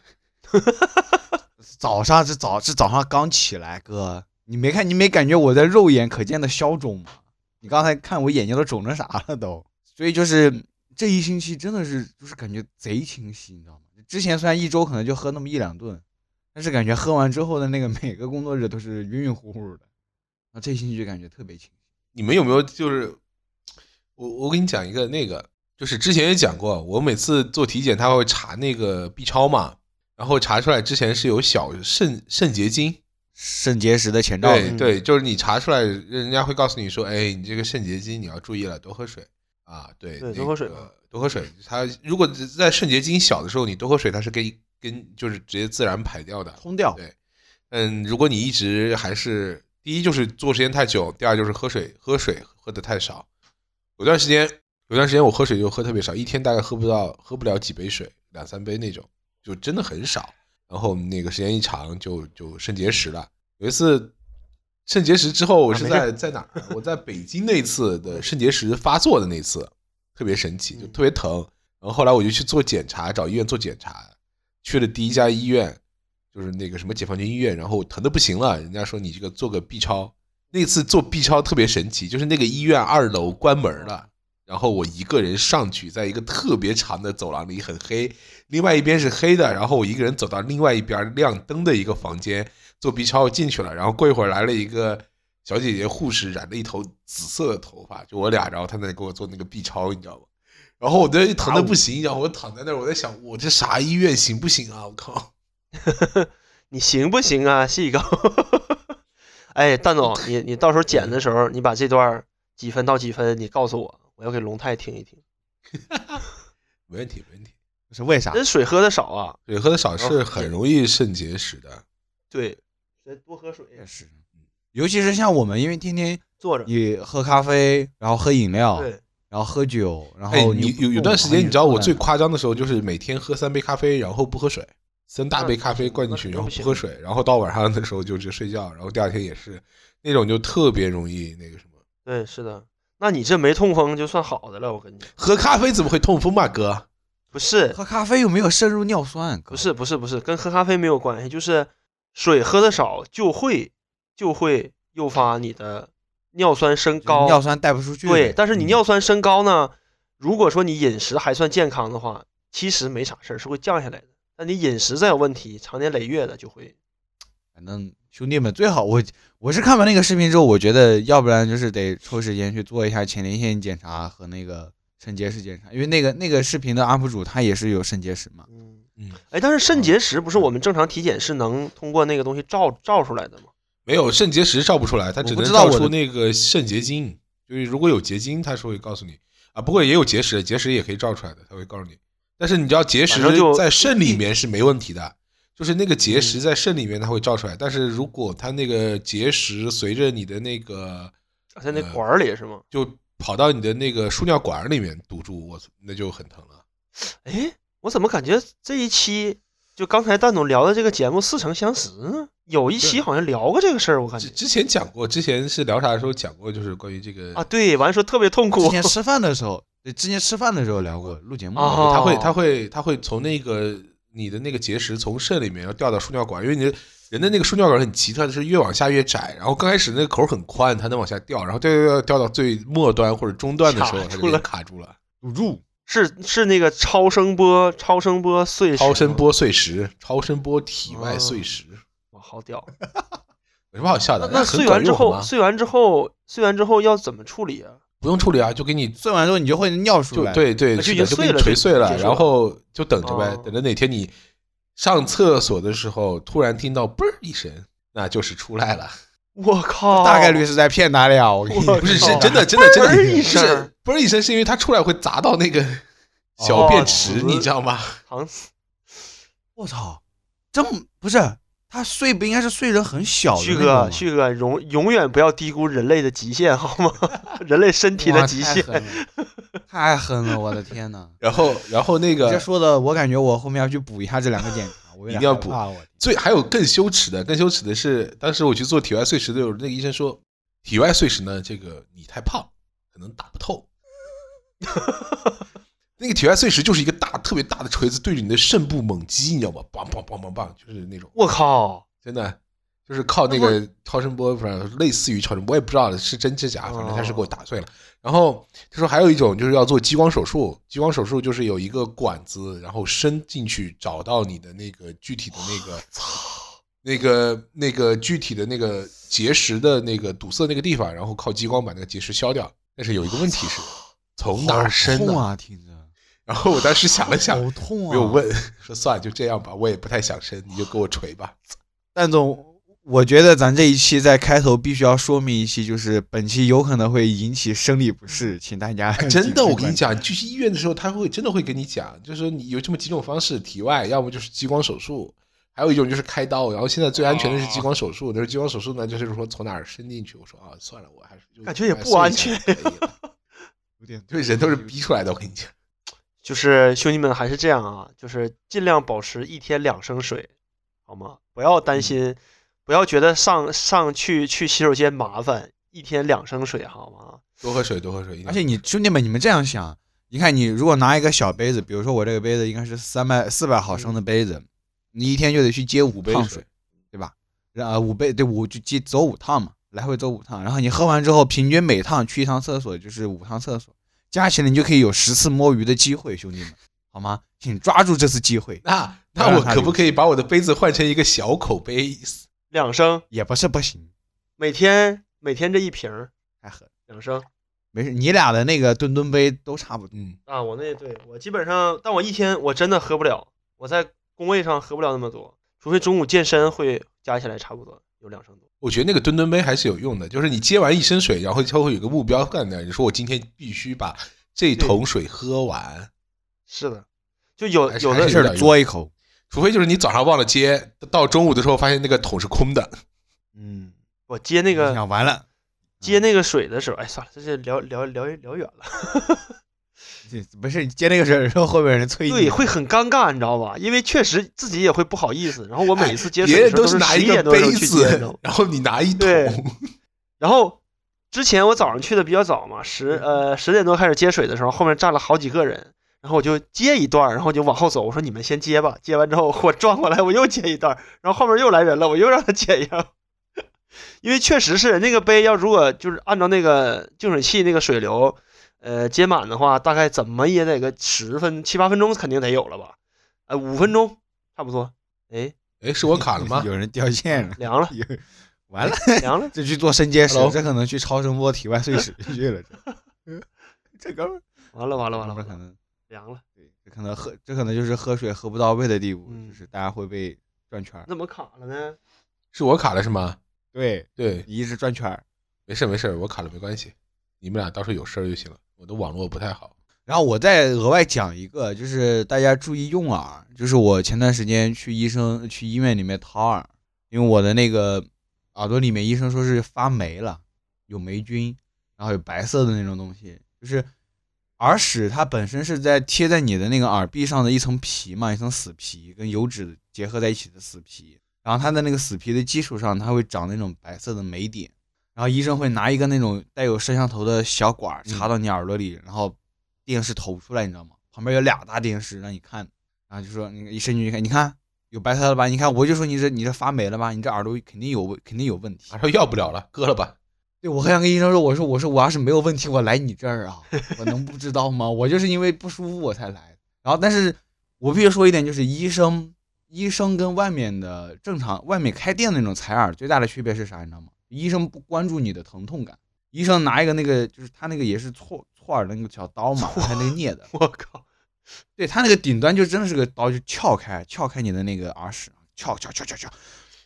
早上是早是早上刚起来，哥，你没看你没感觉我在肉眼可见的消肿吗？你刚才看我眼睛都肿成啥了都，所以就是这一星期真的是就是感觉贼清晰，你知道吗？之前虽然一周可能就喝那么一两顿，但是感觉喝完之后的那个每个工作日都是晕晕乎乎的，那这星期就感觉特别清晰。你们有没有就是我我给你讲一个那个，就是之前也讲过，我每次做体检他会查那个 B 超嘛，然后查出来之前是有小肾肾结晶，肾结石的前兆，嗯对对，就是你查出来，人家会告诉你说，哎，你这个肾结晶你要注意了，多喝水啊，对，对多喝水个多喝水。它如果在肾结晶小的时候你多喝水，它是跟跟就是直接自然排掉的。通掉。对嗯，如果你一直还是第一就是做时间太久，第二就是喝水喝水喝的太少。有段时间有段时间我喝水就喝特别少，一天大概喝不到喝不了几杯水，两三杯那种，就真的很少。然后那个时间一长就就肾结石了。有一次肾结石之后，我是啊在在哪儿？我在北京那次的 肾结石发作的那次，特别神奇，就嗯特别疼。然后后来我就去做检查，找医院做检查，去了第一家医院，就是那个什么解放军医院，然后疼的不行了，人家说你这个做个 B 超。那次做 B 超特别神奇，就是那个医院二楼关门了，然后我一个人上去，在一个特别长的走廊里，很黑，另外一边是黑的，然后我一个人走到另外一边亮灯的一个房间做 B 超进去了，然后过一会儿来了一个小姐姐护士，染了一头紫色的头发，就我俩，然后她在给我做那个 B 超，你知道吗？然后我这疼的不行，然后我躺在那儿，我在想，我这啥医院行不行啊？我靠！你行不行啊，细狗？哎，蛋总，你你到时候剪的时候，你把这段几分到几分，你告诉我，我要给龙太听一听。没问题，没问题。是为啥？这水喝的少啊，水喝的少是很容易肾结石的。对，多喝水，也是，尤其是像我们，因为天天坐着，你喝咖啡，然后喝饮料，对，然后喝酒，然哎，后你有有段时间，你知道我最夸张的时候，就是每天喝三杯咖啡，然后不喝水，三大杯咖啡灌进去，然后不喝水，然后到晚上的时候就直接睡觉，然后第二天也是那种就特别容易那个什么。对，是的。那你这没痛风就算好的了，我跟你讲。喝咖啡怎么会痛风嘛，哥？不是，喝咖啡又没有摄入尿酸，不是不是不是，跟喝咖啡没有关系，就是水喝的少就会就会诱发你的尿酸升高，尿酸带不出去。对，但是你嗯尿酸升高呢，如果说你饮食还算健康的话，其实没啥事儿，是会降下来的。但你饮食再有问题，长年累月的就会。反正兄弟们最好，我我是看完那个视频之后，我觉得要不然就是得抽时间去做一下前列腺检查和那个肾结石检查，因为那个那个视频的 UP 主他也是有肾结石嘛。嗯嗯，哎，但是肾结石不是我们正常体检是能通过那个东西照照出来的吗？没有肾结石照不出来，它只能照出那个肾结晶。就是如果有结晶，它是会告诉你啊。不过也有结石，结石也可以照出来的，它会告诉你。但是你知道结石就在肾里面是没问题的，就是那个结嗯石在肾里面它会照出来。但是如果它那个结石随着你的那个在那呃管儿里是吗？就跑到你的那个输尿管里面堵住，我那就很疼了。哎，我怎么感觉这一期就刚才蛋总聊的这个节目似曾相识呢？有一期好像聊过这个事儿，我感觉之之前讲过，之前是聊啥的时候讲过，就是关于这个啊，对，完了说特别痛苦之前吃饭的时候，对，之前吃饭的时候聊过，录节目。啊他会哦他会他会从那个你的那个结石从肾里面要掉到输尿管，因为你的人的那个输尿管很奇特的是越往下越窄，然后刚开始那个口很宽，它能往下掉，然后掉掉掉掉到最末端或者中段的时候，它就给卡住了卡住了。堵住，是是那个超声波超声波碎石，超声波碎石，超声波体外哦碎石，哇，好屌！有什么好笑的？那碎完之后，碎完之后，碎完之后要怎么处理啊？不用处理啊，就给你碎完之后你就会尿出就来。，对对，就是已经碎了就锤碎了，然后就等着呗哦，等着哪天你上厕所的时候突然听到嘣儿一声，那就是出来了。我靠，大概率是在骗他俩。我跟你不是，是真的，真的，真的，嘣儿一是 声嘣一声，是因为它出来会砸到那个小便池，哦你知道吗？我操，这么不是他碎不应该是碎人很小的旭哥，旭哥，永永远不要低估人类的极限，好吗？人类身体的极限。太狠了了！我的天呐，然后，然后那个这个说的，我感觉我后面要去补一下这两个检查，我一定要补最还有更羞耻的，更羞耻的是，当时我去做体外碎石的时候，那个医生说，体外碎石呢，这个你太胖，可能打不透。那个体外碎石就是一个大、特别大的锤子对着你的肾部猛击，你知道吗？梆梆梆梆梆，就是那种。我靠！真的就是靠那个超声波，反正类似于超声波，我也不知道是真是假，反正他是给我打碎了。然后他说还有一种就是要做激光手术，激光手术就是有一个管子，然后伸进去找到你的那个具体的那个那个那个具体的那个结石的那个堵塞那个地方，然后靠激光把那个结石消掉。但是有一个问题是，从哪儿伸呢？啊！听着然后我当时想了想，好痛啊！没有问，说算了，就这样吧，我也不太想生，你就给我锤吧。蛋总，我觉得咱这一期在开头必须要说明一期，就是本期有可能会引起生理不适，请大家哎真的，我跟你讲，去医院的时候，他会真的会跟你讲，就是说你有这么几种方式：体外，要么就是激光手术，还有一种就是开刀。然后现在最安全的是激光手术，但是激光手术呢，就是说从哪儿伸进去。我说啊，算了，我还是就感觉也不安全 有点就是人都是逼出来的，我跟你讲。就是兄弟们还是这样啊，就是尽量保持一天两升水，好吗？不要担心，不要觉得上上去去洗手间麻烦，一天两升水好吗？多喝水，多喝水。而且你兄弟们，你们这样想，你看你如果拿一个小杯子，比如说我这个杯子应该是三百四百毫升的杯子，你一天就得去接五杯水水，对吧？然后五杯对五就接走五趟嘛，来回走五趟，然后你喝完之后，平均每趟去一趟厕所就是五趟厕所，加起来你就可以有十次摸鱼的机会，兄弟们，好吗？请抓住这次机会，那那我可不可以把我的杯子换成一个小口杯？两升，也不是不行，每天每天这一瓶儿太狠，两升没事，你俩的那个吨吨杯都差不多。嗯，啊！我那对我基本上，但我一天我真的喝不了，我在工位上喝不了那么多，除非中午健身会加起来差不多有两升多。我觉得那个吨吨杯还是有用的，就是你接完一升水，然后就会有个目标干的。你说我今天必须把这桶水喝完，是的，就有有的还是有点用嘬一口，除非就是你早上忘了接，到中午的时候发现那个桶是空的。嗯，我接那个想完了，接那个水的时候，哎，算了，这是聊聊聊聊远了。这不是你接那个水的时候，后面人催你，对，会很尴尬，你知道吧？因为确实自己也会不好意思。然后我每次接水的时候是都拿一个十一点多的时杯候去接，然后你拿一桶，对然后之前我早上去的比较早嘛，十呃十点多开始接水的时候，后面站了好几个人，然后我就接一段，然后就往后走，我说你们先接吧。接完之后我 转过来，我又接一段，然后后面又来人了，我又让他接一样。因为确实是那个杯要如果就是按照那个净水器那个水流，呃接满的话，大概怎么也得个十分七八分钟肯定得有了吧？呃五分钟差不多。哎，哎，是我卡了吗？有人掉线了，凉了完了，凉了，这去做肾结石这可能去超声波体外碎石去了。这 这哥们，完了完了完了可能凉了，对，这可能喝，这可能就是喝水喝不到位的地步，嗯就是大家会被转圈儿。怎么卡了呢？是我卡了是吗？对，对，你一直转圈。没事没事，我卡了没关系，你们俩到时候有事儿就行了。我的网络不太好。然后我再额外讲一个，就是大家注意用耳，就是我前段时间去医生去医院里面掏耳，因为我的那个耳朵里面医生说是发霉了，有霉菌，然后有白色的那种东西，就是耳屎它本身是在贴在你的那个耳壁上的一层皮嘛，一层死皮，跟油脂结合在一起的死皮，然后它的那个死皮的基础上，它会长那种白色的霉点，然后医生会拿一个那种带有摄像头的小管插到你耳朵里，然后电视投出来，你知道吗？旁边有俩大电视让你看，然后就说你一伸进去看，你看有白色了吧？你看我就说你这你这发霉了吧？你这耳朵肯定有问肯定有问题他说要不了了，割了吧。对我很想跟医生说，我说我说我要是没有问题，我来你这儿啊，我能不知道吗？我就是因为不舒服我才来。然后，但是我必须说一点，就是医生医生跟外面的正常外面开店那种采耳最大的区别是啥？你知道吗？医生不关注你的疼痛感，医生拿一个那个就是他那个也是错错耳的那个小刀嘛，他那个镊子，我靠，对他那个顶端就真的是个刀，就撬开撬开你的那个耳屎，撬撬撬撬撬，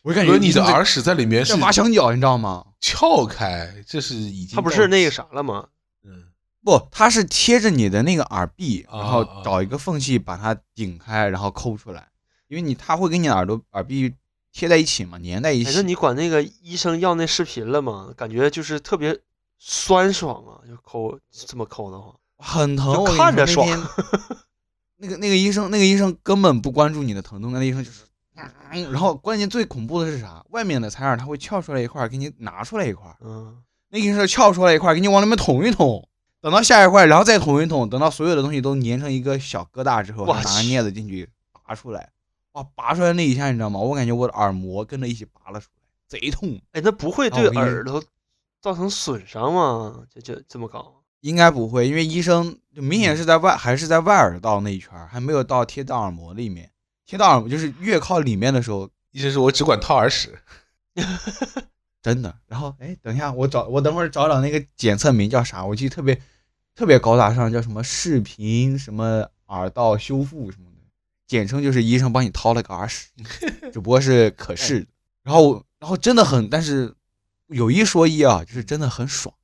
我就感觉，你的耳屎在里面是像挖墙脚，你知道吗？撬开，这是已经他不是那个啥了吗？嗯。不，它是贴着你的那个耳壁，啊然后啊。找一个缝隙把它顶开，然后抠出来，因为你它会给你耳朵耳壁贴在一起嘛，粘在一起，那起。你管那个医生要那视频了吗？感觉就是特别酸爽啊，就抠这么抠的话，很疼，看着爽 那个那个医生，那个医生根本不关注你的疼痛，那个医生就是，嗯然后关键最恐怖的是啥？外面的采耳他会撬出来一块儿，给你拿出来一块儿，嗯，那个医生撬出来一块儿，给你往里面捅一捅。等到下一块，然后再捅一捅，等到所有的东西都粘成一个小疙瘩之后，拿个镊子进去拔出来，哇，拔出来那一下，你知道吗？我感觉我的耳膜跟着一起拔了出来，贼痛。哎，那不会对耳朵造成损伤吗？这这这么搞？应该不会，因为医生就明显是在外，还是在外耳道那一圈儿，还没有到贴到耳膜里面。贴到耳膜就是越靠里面的时候，医生说我只管掏耳屎，真的。然后，哎，等一下，我找我等会儿找找那个检测名叫啥？我记得特别特别高大上，叫什么视频什么耳道修复什么的，简称就是医生帮你掏了个耳屎，只不过是可视的。然后，然后真的很，但是有一说一啊，就是真的很爽，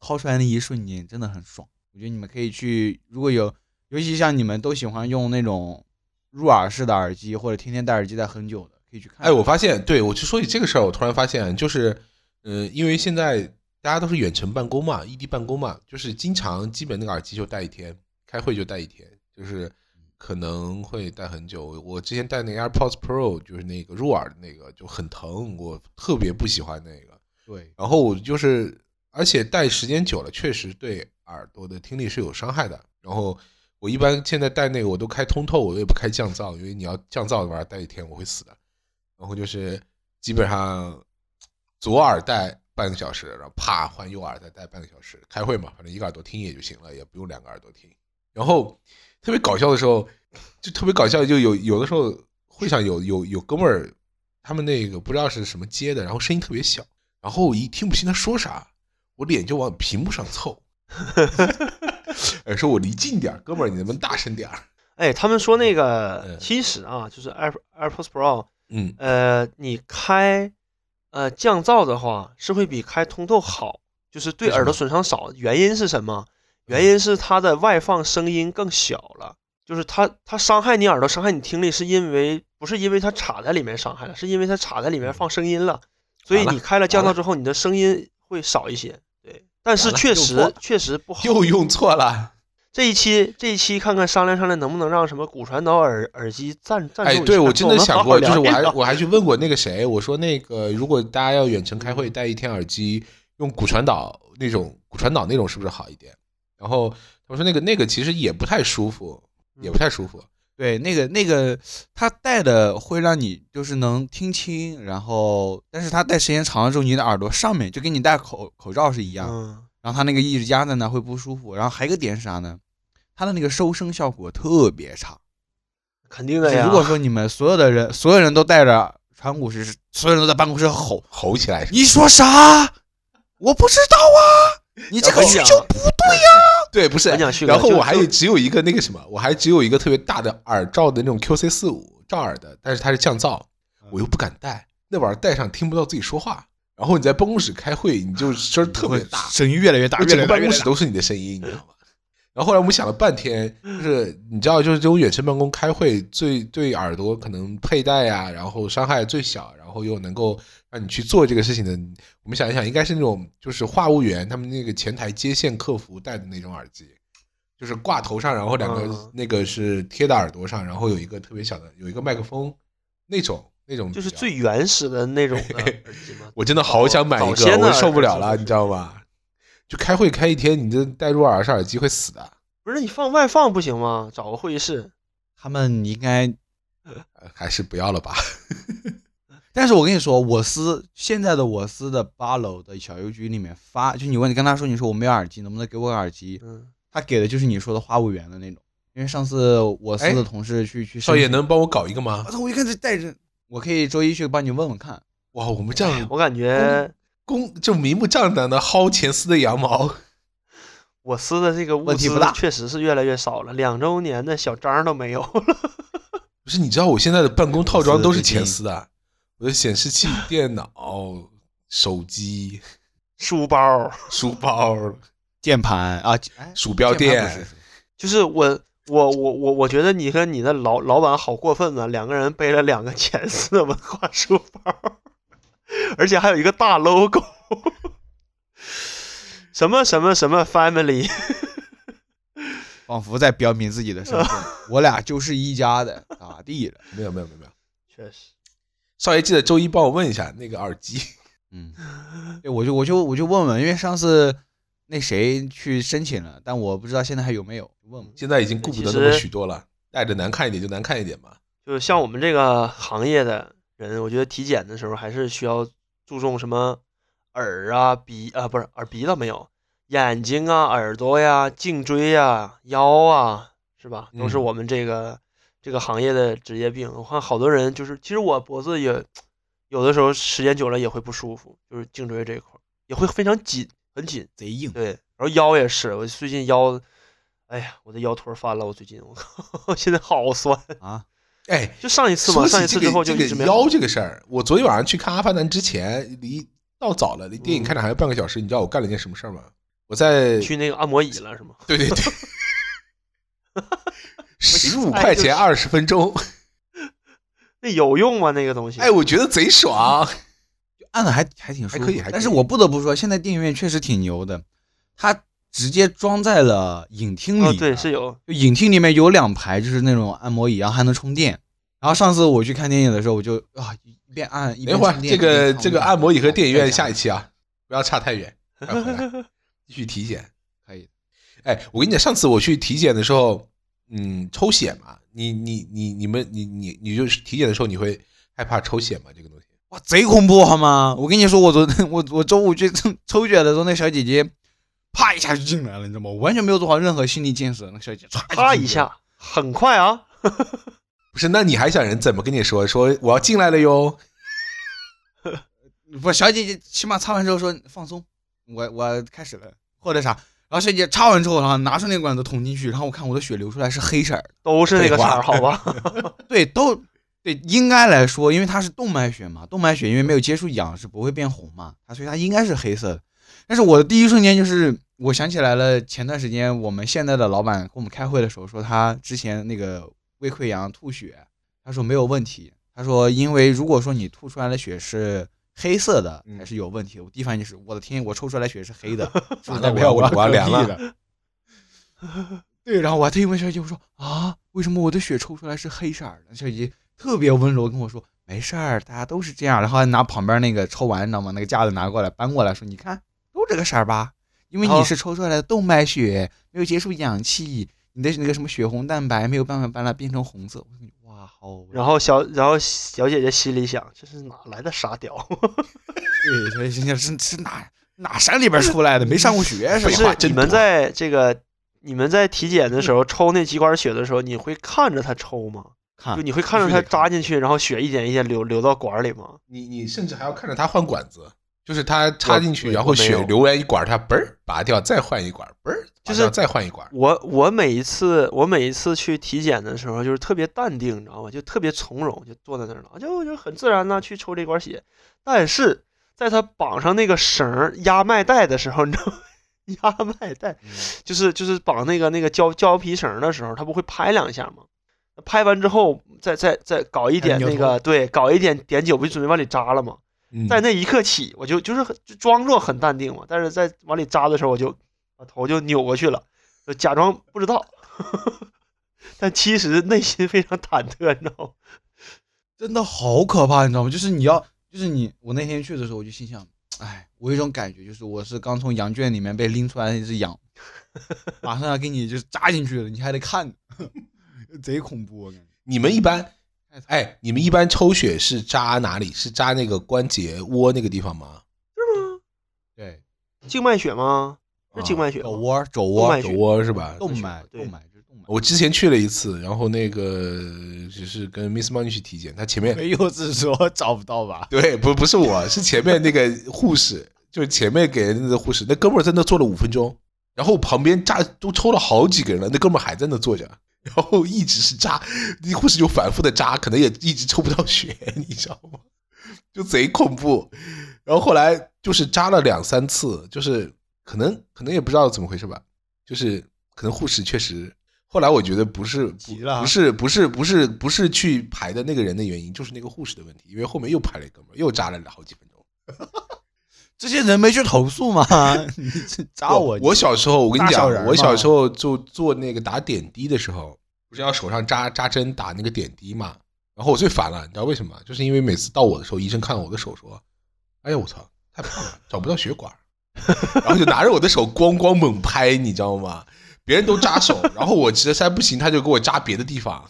掏出来那一瞬间真的很爽。我觉得你们可以去，如果有，尤其像你们都喜欢用那种入耳式的耳机，或者天天戴耳机戴很久的，可以去看。哎，我发现，对我就说起这个事儿，我突然发现，就是，呃，因为现在大家都是远程办公嘛，异地办公嘛，就是经常基本那个耳机就戴一天，开会就戴一天，就是可能会戴很久。我之前戴那个 AirPods Pro，就是那个入耳的那个，就很疼，我特别不喜欢那个。对，然后我就是，而且戴时间久了，确实对耳朵的听力是有伤害的。然后我一般现在戴那个，我都开通透，我也不开降噪，因为你要降噪的话，戴一天我会死的。然后就是基本上左耳戴半个小时，然后啪换右耳再戴半个小时。开会嘛，反正一个耳朵听也就行了，也不用两个耳朵听。然后特别搞笑的时候，就特别搞笑，就有有的时候会上有有有哥们儿，他们那个不知道是什么接的，然后声音特别小。然后我一听不清他说啥，我脸就往屏幕上凑，哎，说我离近点儿，哥们儿，你能不能大声点儿？哎，他们说那个嗯其实啊，就是 Air AirPods Pro，嗯，呃，你开呃降噪的话是会比开通透好，就是对耳朵损伤少。原因是什么？原因是它的外放声音更小了，就是它它伤害你耳朵、伤害你听力，是因为不是因为它插在里面伤害了，是因为它插在里面放声音了，所以你开了降噪之后，你的声音会少一些。对但是确实确实不好。又用错了。这一期这一期看看商量商量能不能让什么骨传导耳耳机赞赞助一下。哎，对我真的想过，就是我还我还去问过那个谁，我说那个如果大家要远程开会，戴一天耳机，用骨传导那种骨传导那种是不是好一点？然后他们说那个那个其实也不太舒服，也不太舒服。对，那个那个，它戴的会让你就是能听清，然后，但是它戴时间长了之后，你的耳朵上面就跟你戴口口罩是一样，嗯，然后它那个一直压在那会不舒服。然后还有一个点是啥呢？它的那个收声效果特别差。肯定的呀。如果说你们所有的人，所有人都戴着传骨式，所有人都在办公室吼，吼起来你说啥？我不知道啊，你这个需求不 对，不是我讲旭。哥然后就就我还有只有一个那个什么，我还只有一个特别大的耳罩的那种 QC 四五罩耳的，但是它是降噪，我又不敢戴，那玩意儿戴上听不到自己说话。然后你在办公室开会，你就声特别大，声音越来越大，就整个办越来越大。公室都是你的声音，你知道吗？然后后来我们想了半天，就是你知道，就是这种远程办公开会最对耳朵可能佩戴啊、然后伤害最小，然后又能够让你去做这个事情的，我们想一想，应该是那种就是话务员他们那个前台接线客服戴的那种耳机，就是挂头上，然后两个嗯那个是贴到耳朵上，然后有一个特别小的有一个麦克风那种那种就是最原始的那种。我真的好想买一个，我受不了了，你知道吗？就开会开一天，你这戴入耳式耳机会死的。不是你放外放不行吗？找个会议室。他们应该呃还是不要了吧。但是我跟你说，我司现在的我司的八楼的小邮局里面发，就你问你跟他说，你说我没有耳机，能不能给我个耳机？嗯，他给的就是你说的话务员的那种。因为上次我司哎的同事去去少爷，能帮我搞一个吗我？操，我一看这带着，我可以周一去帮你问问看。哇，我们这样我感觉公就明目张胆的薅前司的羊毛，我司的这个物资问题不大确实是越来越少了，两周年的小章都没有了。不是？你知道我现在的办公套装都是前司的，我的显示器、电脑、手机、书包书包、键盘啊，哎鼠标垫就是我。我我我我觉得你和你的老老板好过分啊！两个人背了两个前司的文化书包，而且还有一个大 logo，什么什么什么 family，仿佛在标明自己的身份。我俩就是一家的，咋地了？没有没有没有没有。确实，少爷记得周一帮我问一下那个耳机，嗯，对，我就我就我就问问，因为上次那谁去申请了，但我不知道现在还有没有，问问。现在已经顾不得那么许多了，戴着难看一点就难看一点嘛。就是像我们这个行业的人，我觉得体检的时候还是需要注重什么耳啊、鼻啊，不是耳鼻倒没有，眼睛啊、耳朵呀、颈椎呀、腰啊，是吧？都是嗯我们这个、这个行业的职业病。我看好多人就是，其实我脖子也有的时候时间久了也会不舒服，就是颈椎这一块儿也会非常紧，很紧。贼硬。对，然后腰也是，我最近腰，哎呀，我的腰腿儿翻了，我最近我靠，现在好酸。啊，哎，就上一次嘛，说起这个上一次之后就这个一直没腰这个事儿，我昨天晚上去看《阿凡达》之前，离到早了，离电影嗯开场还有半个小时。你知道我干了件什么事儿吗？我在去那个按摩椅了是吗？对对对，十五块钱二十分钟，那有用吗？那个东西？哎，我觉得贼爽。按的还还挺舒服。还可以还可以但是我不得不说，现在电影院确实挺牛的，它直接装在了影厅里。哦，对，是有。就影厅里面有两排，就是那种按摩椅，然后还能充电。然后上次我去看电影的时候，我就啊一边按一边等一会儿充，电这个这个按摩椅和电影院下一期期啊，不要差太远，继续体检。可以。哎，我跟你讲，上次我去体检的时候，嗯，抽血嘛，你你你你们你你你就是体检的时候，你会害怕抽血吗？这个东西？哇，贼恐怖好吗？我跟你说，我昨天我我周五去抽血的时候，那小姐姐啪一下就进来了，你知道吗？我完全没有做好任何心理建设，那小姐姐啪一下，很快啊！不是，那你还想人怎么跟你说？说我要进来了哟？不，小姐姐起码擦完之后说放松，我我开始了，或者啥。然后小姐姐擦完之后，然后拿出那个管子捅进去，然后我看我的血流出来是黑色。都是那个色儿，好吧？对，都对，应该来说，因为它是动脉血嘛，动脉血因为没有接触氧是不会变红嘛，它所以它应该是黑色的。但是我的第一瞬间就是，我想起来了，前段时间我们现在的老板跟我们开会的时候说，他之前那个胃溃疡吐血，他说没有问题，他说因为如果说你吐出来的血是黑色的嗯才是有问题。我第一反应就是，我的天，我抽出来血是黑的，代表我我要凉了？对，然后我还特意问小姐，我说啊，为什么我的血抽出来是黑色儿的？小姐特别温柔跟我说，没事儿，大家都是这样。然后还拿旁边那个抽完，你知道吗？那个架子拿过来搬过来说，你看，都这个色儿吧？因为你是抽出来的动脉血，没有接触氧气，你的那个什么血红蛋白没有办法把它变成红色。我说哇，好，然后小然后小姐姐心里想，这是哪来的沙雕？对，所以心想是是哪哪山里边出来的？没上过学是不吧？是你们在这个你们在体检的时候抽那几管血的时候，你会看着它抽吗？看就你会看着它必须得看扎进去，然后血一点一点流流到管里吗？你你甚至还要看着他换管子，就是他插进去，然后血流完一管，他嘣儿拔掉，再换一管，嘣儿就是再换一管。我我每一次我每一次去体检的时候，就是特别淡定，你知道吗？就特别从容，就坐在那儿了，就就很自然的去抽这管血。但是在他绑上那个绳儿压脉带的时候，你知道吗？压脉带嗯就是就是绑那个那个胶胶皮绳的时候，他不会拍两下吗？拍完之后，再再再搞一点那个对，搞一点碘酒，不就准备往里扎了吗？嗯在那一刻起，我就就是就装作很淡定嘛，但是在往里扎的时候，我就把头就扭过去了，就假装不知道，但其实内心非常忐忑，你知道吗？真的好可怕，你知道吗？就是你要，就是你，我那天去的时候，我就心想，哎，我有一种感觉，就是我是刚从羊圈里面被拎出来的一只羊，马上要给你就是扎进去了，你还得看，贼恐怖，我感觉。你们一般，哎，你们一般抽血是扎哪里？是扎那个关节窝那个地方吗？是吗对，静脉血吗？是啊静脉血吗？肘窝，肘窝，肘窝是吧？动脉，动脉就是动脉。我之前去了一次，然后那个只是跟 Miss Money 去体检，他前面又是说找不到吧？对，不不是我，是前面那个护士，就是前面给那个护士，那哥们儿在那坐了五分钟，然后旁边扎都抽了好几个人了，那哥们儿还在那坐着，然后一直是扎，那护士就反复的扎，可能也一直抽不到血，你知道吗？就贼恐怖。然后后来就是扎了两三次，就是可能可能也不知道怎么回事吧，就是可能护士确实。后来我觉得不是不是不是不是不是去排的那个人的原因，就是那个护士的问题，因为后面又排了一哥们，又扎了好几分钟。这些人没去投诉吗？扎我，我小时候，我跟你讲我小时候就做那个打点滴的时候，不是要手上扎扎针打那个点滴嘛？然后我最烦了，你知道为什么？就是因为每次到我的时候，医生看到我的手说：“哎呀，我操，太胖了，找不到血管。”然后就拿着我的手咣咣猛拍，你知道吗？别人都扎手，然后我实在不行，他就给我扎别的地方，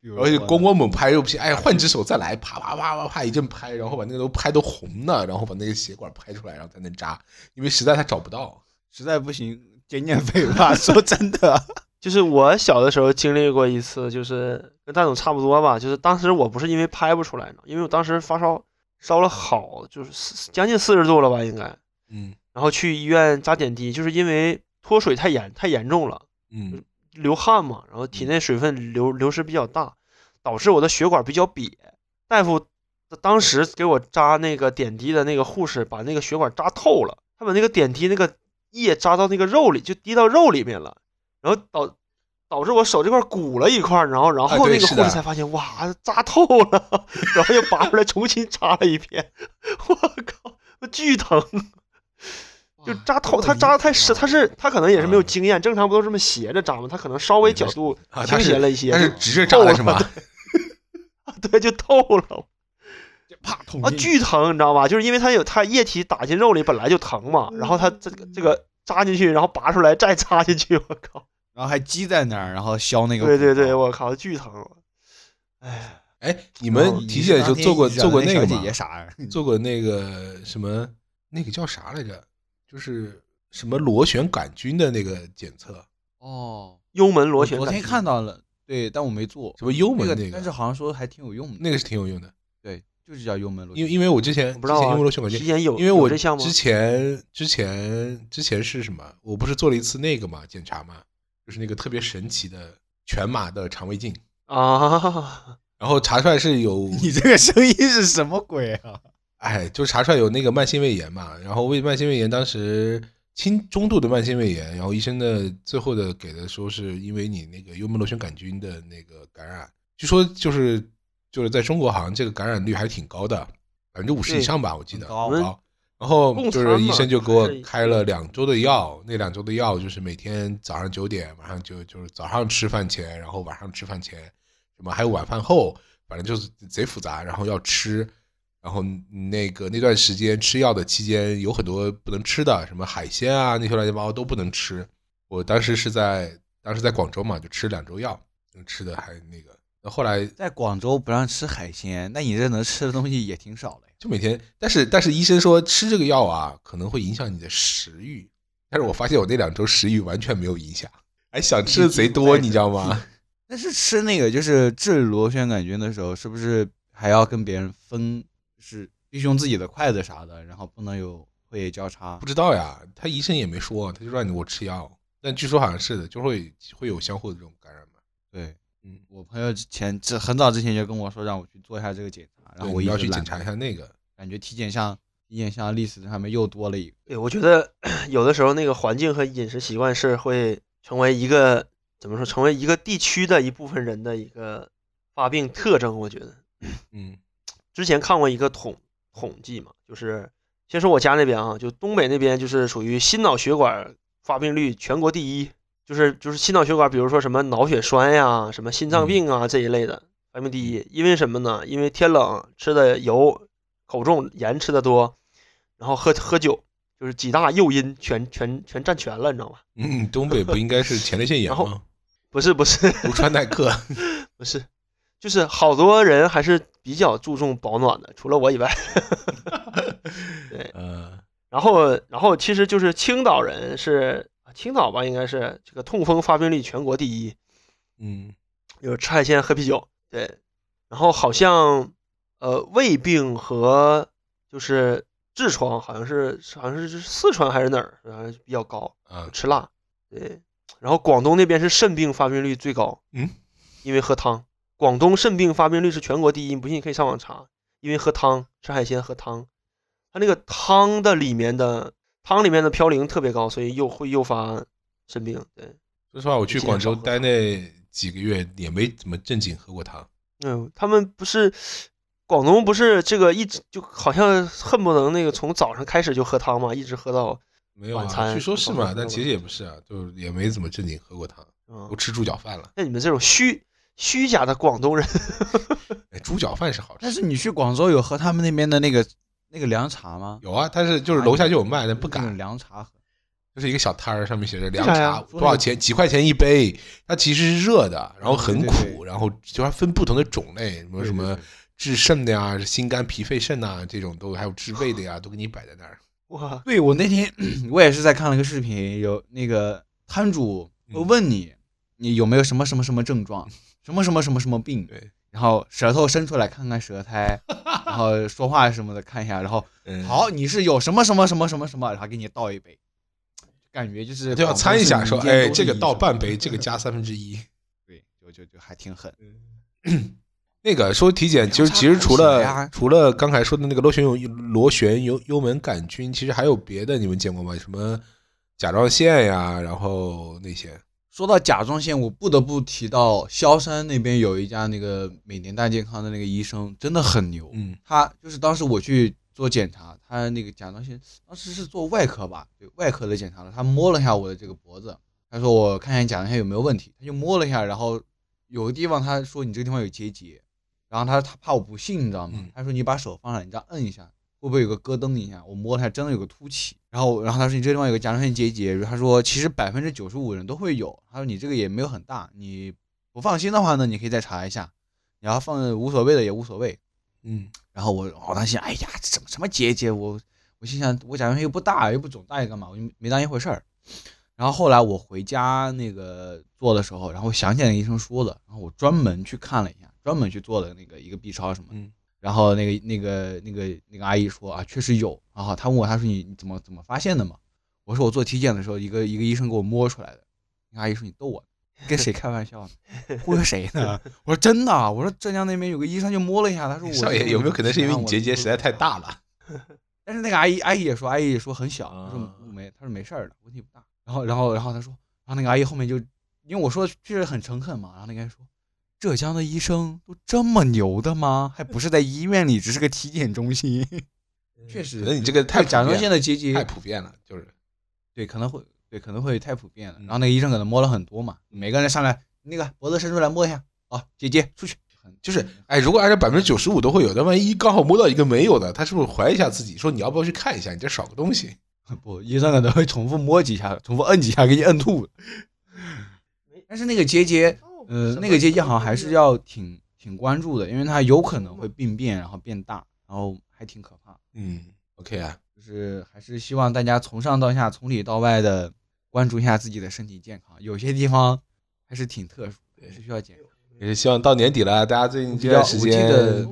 然后就咣咣猛拍又不行，哎，换只手再来，啪啪啪啪啪一阵拍，然后把那个都拍都红了，然后把那个血管拍出来，然后才能扎，因为实在他找不到。实在不行减减肥吧。说真的，就是我小的时候经历过一次，就是跟大总差不多吧。就是当时我不是因为拍不出来呢，因为我当时发烧烧了好，就是四将近四十度了吧，应该。嗯然后去医院扎点滴，就是因为脱水太严太严重了，嗯流汗嘛，然后体内水分流流失比较大，导致我的血管比较瘪。大夫当时给我扎那个点滴的那个护士把那个血管扎透了，他把那个点滴那个液扎到那个肉里，就滴到肉里面了，然后导导致我手这块鼓了一块，然后然啊后那个护士才发现，哇，扎透了，然后又拔出来重新扎了一遍，我靠，巨疼。就扎透，他扎的太深，他是他可能也是没有经验，正常不都这么斜着扎吗？他可能稍微角度倾斜了一些，他是直着扎的是吗？对，就透了啪捅啊，巨疼，你知道吗？就是因为它有它液体打进肉里本来就疼嘛，然后它这个这个扎进去，然后拔出来再扎进去，我靠！然后还积在那儿，然后削那个。对对对，，我靠，巨疼！哎，哎，你们体检的时候做过做过那个吗？姐姐啥呀？做过那个什么那个叫啥来着？就是什么螺旋杆菌的那个检测，哦，幽门螺旋我昨天看到了，对，但我没做什么幽门那个但是好像说还挺有用的。那个是挺有用的。对，就是叫幽门螺旋。因为因为我之前我不知道啊之前幽门螺旋杆菌，之前有因为我之前之前之前是什么？我不是做了一次那个嘛检查嘛，就是那个特别神奇的全麻的肠胃镜，啊，然后查出来是有你这个声音是什么鬼啊？哎，就查出来有那个慢性胃炎嘛，然后胃慢性胃炎当时轻中度的慢性胃炎，然后医生的最后的给的说是因为你那个幽门螺旋杆菌的那个感染，据说就是就是在中国好像这个感染率还挺高的，百分之五十以上吧，我记得很高。然后就是医生就给我开了两周的药，那两周的药就是每天早上九点，晚上就就是早上吃饭前，然后晚上吃饭前，什么还有晚饭后，反正就是贼复杂，然后要吃。然后那个那段时间吃药的期间有很多不能吃的，什么海鲜啊那些乱七八糟都不能吃。我当时是在当时在广州嘛，就吃两周药，吃的还那个。那后来在广州不让吃海鲜，那你这能吃的东西也挺少的呀。就每天，但是但是医生说吃这个药啊，可能会影响你的食欲。但是我发现我那两周食欲完全没有影响，还想吃的贼多，你知道吗？但是吃那个就是治螺旋杆菌的时候，是不是还要跟别人分？是必须用自己的筷子啥的，然后不能有会液交叉不。知道呀，他医生也没说，他就让你我吃药。但据说好像是的，就会会有相互的这种感染嘛。对，嗯，我朋友之前这很早之前就跟我说让我去做一下这个检查，然后我要去检查一下那个。感觉体检项体检项 list 上面又多了一个。对，我觉得 有的时候那个环境和饮食习惯是会成为一个怎么说，成为一个地区的一部分人的一个发病特征。我觉得嗯之前看过一个统统计嘛，就是先说我家那边啊，就东北那边就是属于心脑血管发病率全国第一，就是就是心脑血管，比如说什么脑血栓呀、什么心脏病啊这一类的排名第一。因为什么呢？因为天冷吃的油口重，盐吃的多，然后喝喝酒，就是几大诱因全全全占全了，你知道吗？嗯，东北不应该是前列腺 炎吗？不是不是不穿耐克。不是，就是好多人还是比较注重保暖的，除了我以外。对，呃，然后然后其实就是青岛人是青岛吧，应该是这个痛风发病率全国第一，嗯就是吃海鲜喝啤酒。对，然后好像呃胃病和就是痔疮好像是好像是四川还是哪儿，好像比较高。啊，吃辣，对。然后广东那边是肾病发病率最高，嗯，因为喝汤。广东肾病发病率是全国第一，你不信你可以上网查，因为喝汤，吃海鲜喝汤，它那个汤的里面的汤里面的嘌呤特别高，所以又会诱发肾病。对，说实话，我去广州待那几个月也没怎么正经喝过汤。嗯，他们不是广东不是这个一直就好像恨不能那个从早上开始就喝汤嘛，一直喝到没有啊，晚餐据说是嘛，但其实也不是啊，就也没怎么正经喝过汤，嗯都。吃猪脚饭了。那你们这种虚虚假的广东人，哎，猪脚饭是好吃但，是你去广州有喝他们那边的那个那个凉茶吗？有啊，但是就是楼下就有卖，但不那种敢。凉茶喝。就是一个小摊儿，上面写着凉啥呀茶多少钱，几块钱一杯。它其实是热的，然后很对对苦，然后就还分不同的种类，什么什么治肾的呀、心肝脾肺肾呐，这种都还有治胃的呀，都给你摆在那儿。哇，对我那天 我也是在看了个视频，有那个摊主会问你，你有没有什么什么什么症状，什么什么什么什么病，对，然后舌头伸出来看看舌苔，然后说话什么的看一下，然后嗯，好，你是有什么什么什么什么什么，然后给你倒一杯，感觉就是就要掺一下，说哎，这个倒半杯，这个加三分之一。对，就就就还挺狠。那个说体检，其实其实除了除了刚才说的那个螺旋幽螺旋幽幽门杆菌，其实还有别的，你们见过吗？什么甲状腺呀，然后那些，说到甲状腺，我不得不提到萧山那边有一家那个每年大健康的那个医生，真的很牛。嗯他就是当时我去做检查，他那个甲状腺当时是做外科吧，对外科的检查了，他摸了一下我的这个脖子，他说我看一下甲状腺有没有问题，他就摸了一下，然后有个地方他说你这个地方有结节，然后他他怕我不信，你知道吗嗯？他说你把手放上，你这样摁一下，会不会有个咯噔一下？我摸了一下，真的有个凸起。然后然后他说你这个地方有个甲状腺结节，他说其实百分之九十五人都会有，他说你这个也没有很大，你不放心的话呢，你可以再查一下，你要放无所谓的也无所谓。嗯然后我我担心，哎呀，这什么什么结节？我我心想，我甲状腺又不大，又不肿大，干嘛？我就没当一回事儿。然后后来我回家那个做的时候，然后想起来医生说的，然后我专门去看了一下，专门去做的那个一个 B 超什么的。嗯然后那个那个那个那个阿姨说啊，确实有。然后她问我，她说你你怎么怎么发现的嘛？我说我做体检的时候，一个一个医生给我摸出来的。那个阿姨说你逗我呢，跟谁开玩笑呢？忽悠谁呢？我说真的啊，我说浙江那边有个医生就摸了一下，他说我少爷有没有可能是因为你结节实在太？大了？但是那个阿姨阿姨也说，阿姨也说很小，她说啊没，她说没事儿的，问题不大。然后然后然后她说，然后那个阿姨后面就因为我说确实很诚恳嘛，然后那个人说，浙江的医生都这么牛的吗？还不是在医院里，只是个体检中心。确实，那你这个太甲状腺的的结节太普遍了，就是对，可能会对，可能会太普遍了。然后那个医生可能摸了很多嘛，每个人上来那个脖子伸出来摸一下，啊，姐姐出去，就是，哎，如果按照百分之九十五都会有，但万一刚好摸到一个没有的，他是不是怀疑一下自己，说你要不要去看一下，你这少个东西？不，医生可能会重复摸几下，重复摁几下，给你摁吐了。但是那个结节，呃，那个结节好像还是要挺挺关注的，因为它有可能会病变，然后变大，然后还挺可怕。嗯，OK 啊，就是还是希望大家从上到下、从里到外的关注一下自己的身体健康，有些地方还是挺特殊也，是需要检查。也是希望到年底了，大家最近这段时间得，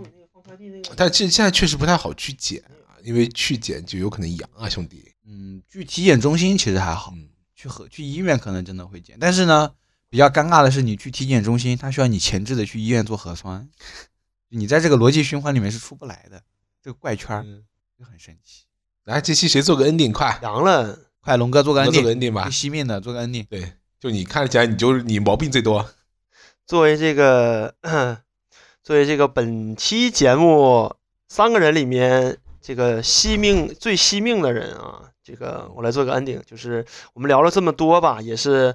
但这现在确实不太好去检啊，因为去检就有可能阳啊，兄弟。嗯，去体检中心其实还好，嗯，去和去医院可能真的会检，但是呢，比较尴尬的是，你去体检中心，他需要你前置的去医院做核酸，你在这个逻辑循环里面是出不来的，这个怪圈儿嗯就很神奇。来这期谁做个 ending 快？阳了，快，龙哥做个 ending，做个 ending 吧最。惜命的做个 ending。对，就你看起来你就是你毛病最多。作为这个 作为这个本期节目三个人里面这个惜命最惜命的人啊，这个我来做个 ending，就是我们聊了这么多吧，也是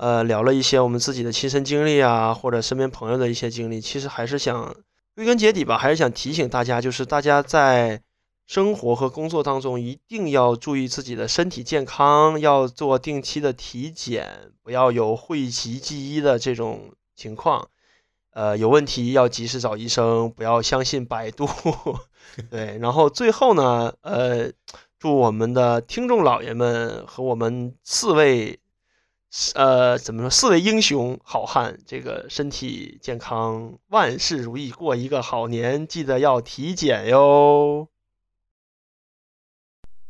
呃聊了一些我们自己的亲身经历啊，或者身边朋友的一些经历，其实还是想归根结底吧，还是想提醒大家，就是大家在生活和工作当中一定要注意自己的身体健康，要做定期的体检，不要有讳疾忌医的这种情况。呃，有问题要及时找医生，不要相信百度。对，然后最后呢，呃，祝我们的听众老爷们和我们四位，呃，怎么说，四位英雄好汉，这个身体健康，万事如意，过一个好年。记得要体检哟。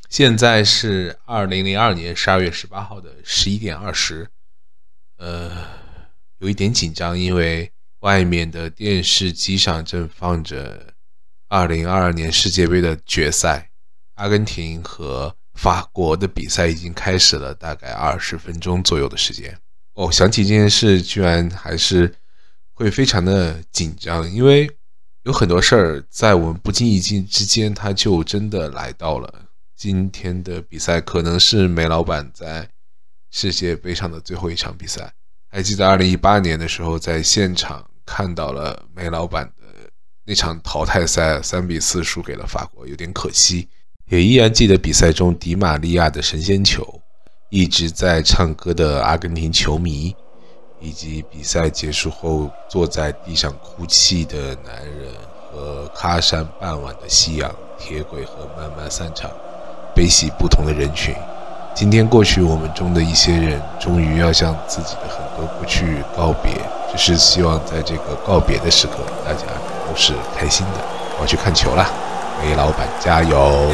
现在是二零零二年十二月十八号的十一点二十，呃，有一点紧张，因为外面的电视机上正放着二零二二年世界杯的决赛，阿根廷和法国的比赛已经开始了，大概二十分钟左右的时间。哦，想起这件事，居然还是会非常的紧张，因为有很多事儿在我们不经意间之间，它就真的来到了。今天的比赛可能是梅老板在世界杯上的最后一场比赛。还记得二零一八年的时候，在现场看到了梅老板的那场淘汰赛，三比四输给了法国，有点可惜。也依然记得比赛中迪玛利亚的神仙球，一直在唱歌的阿根廷球迷，以及比赛结束后坐在地上哭泣的男人和喀山傍晚的夕阳、铁轨和慢慢散场。悲喜不同的人群。今天过去，我们中的一些人终于要向自己的很多过去告别，只是希望在这个告别的时刻，大家都是开心的。我去看球了，给老板加油！